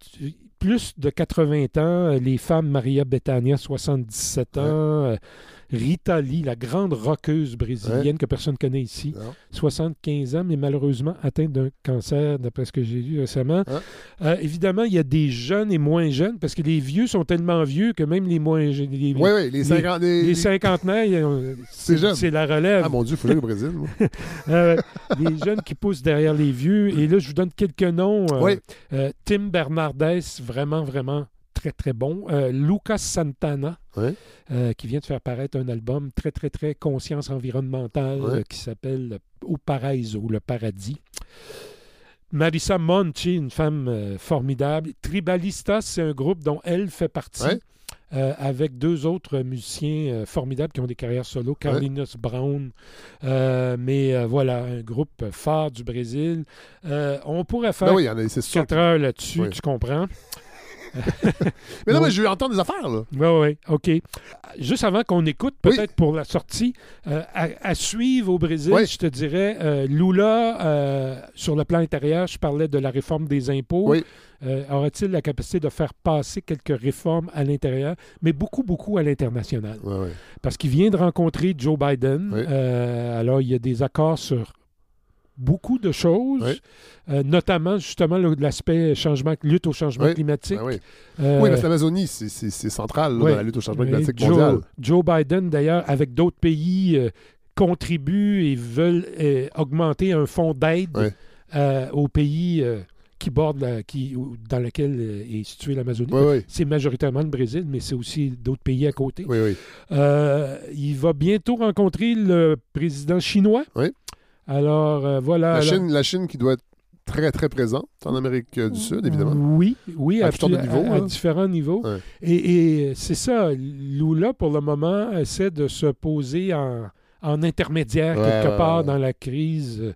plus de 80 ans, les femmes Maria Bethania, 77 ans, euh, Rita Lee, la grande rockeuse brésilienne que personne ne connaît ici, Non. 75 ans, mais malheureusement atteinte d'un cancer, d'après ce que j'ai lu récemment. Ah. Euh, évidemment, il y a des jeunes et moins jeunes, parce que les vieux sont tellement vieux que même les moins jeunes, les, Oui, oui, les 50. Les, les cinquantenaires, C'est c'est la relève. Ah mon Dieu, il faut aller au Brésil. moi. Euh, les jeunes qui poussent derrière les vieux. Et là, je vous donne quelques noms. Euh, Oui. Tim Bernardes, vraiment, vraiment très, très bon. Euh, Lucas Santana, euh, qui vient de faire paraître un album très, très, très conscience environnementale euh, qui s'appelle Au Paraiso, le paradis. Marissa Monchi, une femme euh, formidable. Tribalistas, c'est un groupe dont elle fait partie. Euh, avec deux autres musiciens euh, formidables qui ont des carrières solo, Carlinhos Brown, euh, mais voilà, un groupe phare du Brésil. On pourrait faire Ben oui, il y en a, c'est sûr. 4 heures là-dessus, Oui. tu comprends? Mais non, mais je veux entendre des affaires, là. Oui, oui, OK. Juste avant qu'on écoute, Oui. peut-être pour la sortie, euh, à, à suivre au Brésil, Oui. je te dirais, euh, Lula, euh, sur le plan intérieur, je parlais de la réforme des impôts. Oui. Aurait-il la capacité de faire passer quelques réformes à l'intérieur, mais beaucoup, beaucoup à l'international? Parce qu'il vient de rencontrer Joe Biden. Alors, il y a des accords sur beaucoup de choses, Oui. euh, notamment justement l'aspect changement, lutte au changement Oui. climatique. Ben oui. Euh, oui, parce que l'Amazonie, c'est- central là, oui. dans la lutte au changement Oui, climatique Joe, mondial. Joe Biden, d'ailleurs, avec d'autres pays, euh, contribuent et veulent euh, augmenter un fonds d'aide aux pays qui bordent la- qui, dans lequel est située l'Amazonie. Oui, oui. C'est majoritairement le Brésil, mais c'est aussi d'autres pays à côté. Oui, oui. Euh, il va bientôt rencontrer le président chinois. Alors, euh, voilà. La alors- Chine, la Chine qui doit être très, très présente en Amérique du Sud, évidemment. Oui, oui, À à, à- niveaux, à hein. différents niveaux. Ouais. Et, et c'est ça, Lula, pour le moment, essaie de se poser en, en intermédiaire Ouais, quelque ouais, part dans la crise euh,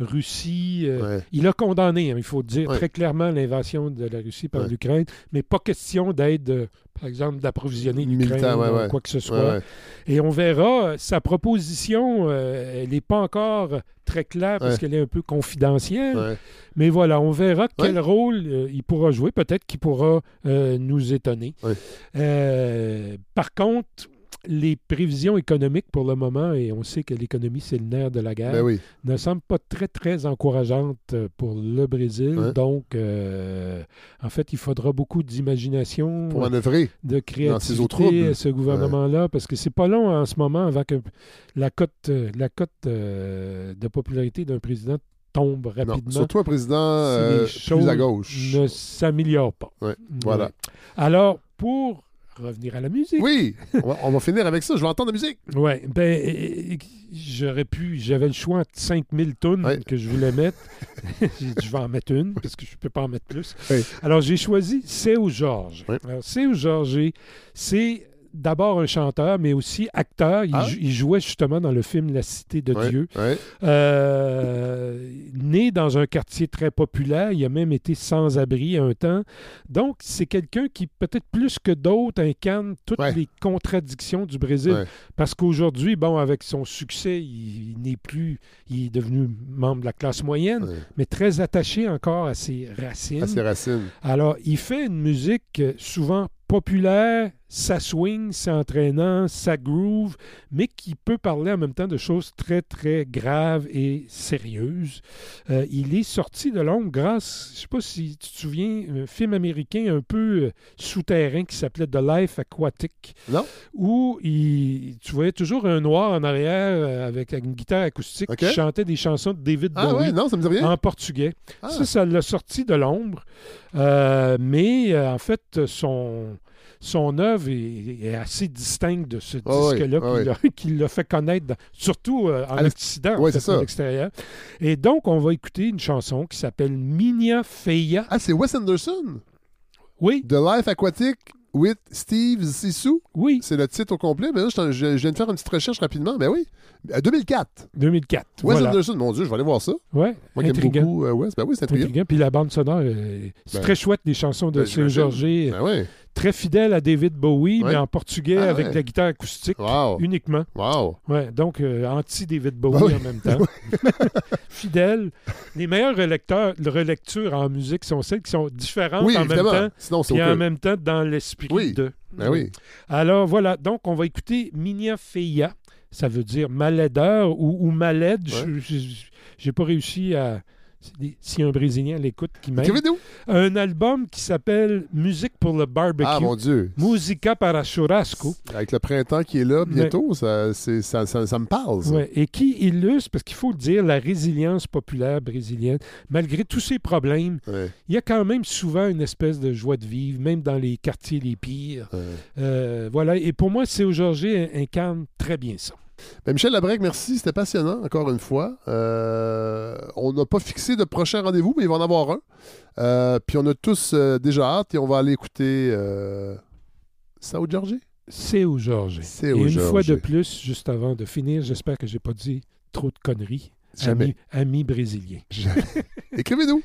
Russie. euh, Ouais. Il a condamné, hein, il faut dire Ouais. très clairement, l'invasion de la Russie par Ouais. l'Ukraine, mais pas question d'aide, euh, par exemple, d'approvisionner l'Ukraine ou quoi que ce soit. Et on verra, euh, sa proposition, euh, elle n'est pas encore très claire parce qu'elle est un peu confidentielle. Mais voilà, on verra quel rôle il pourra jouer. Peut-être qu'il pourra nous étonner. Par contre, les prévisions économiques pour le moment, et on sait que l'économie, c'est le nerf de la guerre, Ben oui. ne semblent pas très, très encourageantes euh, pour le Brésil. Donc, euh, en fait, il faudra beaucoup d'imagination, Pour manœuvrer. de créativité à ce gouvernement-là, parce que c'est pas long en ce moment avant que la cote, euh, la cote euh, de popularité d'un président tombe Non. rapidement Surtout un président si euh, plus à gauche. ne s'améliore pas. Ouais, voilà. Alors, pour revenir à la musique. Oui, on va, on va finir avec ça. Je vais entendre la musique. Ouais, ben, j'aurais pu, j'avais le choix entre 5000 tonnes Ouais. que je voulais mettre. Je vais en mettre une parce que je peux pas en mettre plus. Oui. Alors, j'ai choisi Seu Georges. Oui. Alors, Seu Georges, c'est d'abord un chanteur, mais aussi acteur. Il, Ah. il jouait justement dans le film La Cité de Ouais, Dieu. ouais. Euh, né dans un quartier très populaire, il a même été sans-abri un temps. Donc, c'est quelqu'un qui, peut-être plus que d'autres, incarne toutes Ouais. les contradictions du Brésil. Parce qu'aujourd'hui, bon, avec son succès, il, il n'est plus, il est devenu membre de la classe moyenne, mais très attaché encore à ses racines. À ses racines. Alors, il fait une musique euh, souvent populaire, ça swing, c'est entraînant, ça groove, mais qui peut parler en même temps de choses très, très graves et sérieuses. Euh, il est sorti de l'ombre grâce, je ne sais pas si tu te souviens, un film américain un peu euh, souterrain qui s'appelait The Life Aquatic, Non? où il, tu voyais toujours un noir en arrière euh, avec une guitare acoustique qui chantait des chansons de David Ah Bowie ouais, non, ça me dit rien. en portugais. Ah. Ça, ça l'a sorti de l'ombre. Euh, mais en fait, son, son œuvre est, est assez distincte de ce Ah disque-là ah qui l'a- qui l'a fait connaître, dans- surtout euh, en Occident, en fait, ça. à l'extérieur. Et donc, on va écouter une chanson qui s'appelle Minia Feia. Ah, c'est Wes Anderson? Oui, The Life Aquatic with Steve Zissou? oui, C'est le titre au complet. Mais là, je, viens de faire une petite recherche rapidement. Ben oui. Euh, 2004. 2004. Wes voilà. Anderson. Mon Dieu, je vais aller voir ça. Ouais, Moi qui beaucoup euh, Wes. Ben oui, c'est intriguant. Puis la bande sonore, euh, c'est Ben, très chouette, les chansons de ben, j'imagine. Georges. Ben oui. Très fidèle à David Bowie, Ouais. mais en portugais Ah avec ouais. la guitare acoustique Wow. uniquement. Wow. Ouais, donc euh, anti-David Bowie oui. en même temps. Fidèle. Les meilleures relecteurs, relectures en musique sont celles qui sont différentes Oui, en même temps, Sinon, puis en même temps dans l'esprit Oui. de. Ben oui. Alors voilà, donc on va écouter Minia Feia. Ça veut dire malaideur ou, ou malade. J'ai pas réussi à. A un Brésilien l'écoute qui m'aide. Un album qui s'appelle Musique pour le barbecue. Ah, mon Dieu. Musica para churrasco. Avec le printemps qui est là bientôt, ça, c'est- ça, ça, ça me parle. Ouais, et qui illustre, parce qu'il faut le dire, la résilience populaire brésilienne. Malgré tous ces problèmes, Ouais, il y a quand même souvent une espèce de joie de vivre, même dans les quartiers les pires. ouais. Euh, voilà, et pour moi, Céo Georges incarne très bien ça. Ben, Michel Labrec, merci. C'était passionnant, encore une fois. Euh, on n'a pas fixé de prochain rendez-vous, mais il va en avoir un. Euh, puis on a tous euh, déjà hâte et on va aller écouter Sao Georgie. Céo Georges. Céo Et une Georges. fois de plus, juste avant de finir, j'espère que j'ai pas dit trop de conneries. Jamais. Ami, ami brésilien. Jamais. Écrivez-nous.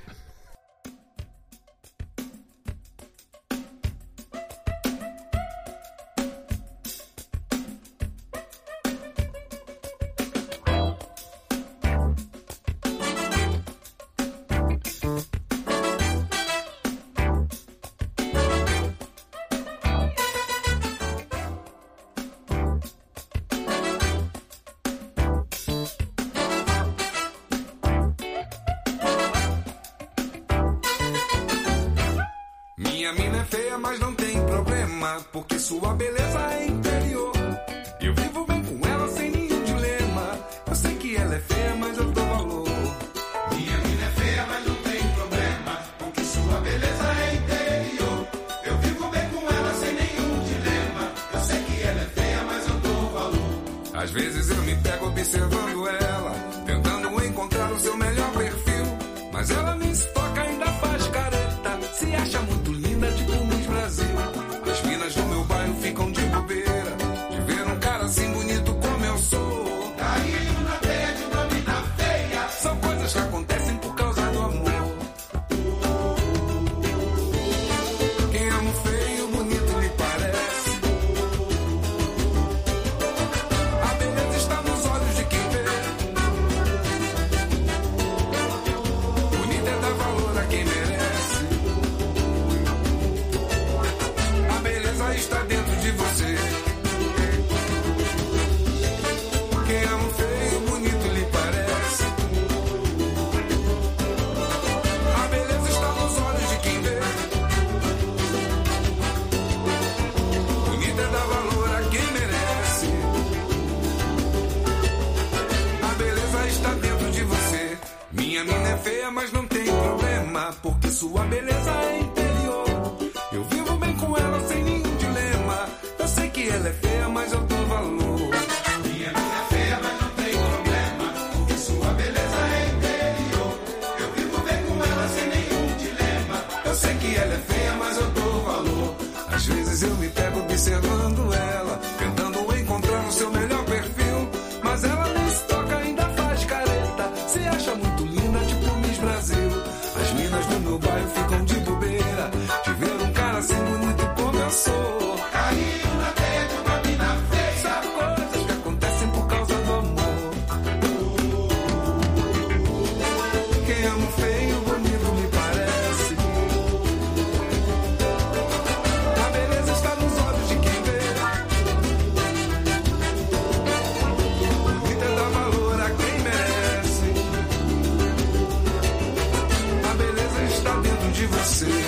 De você.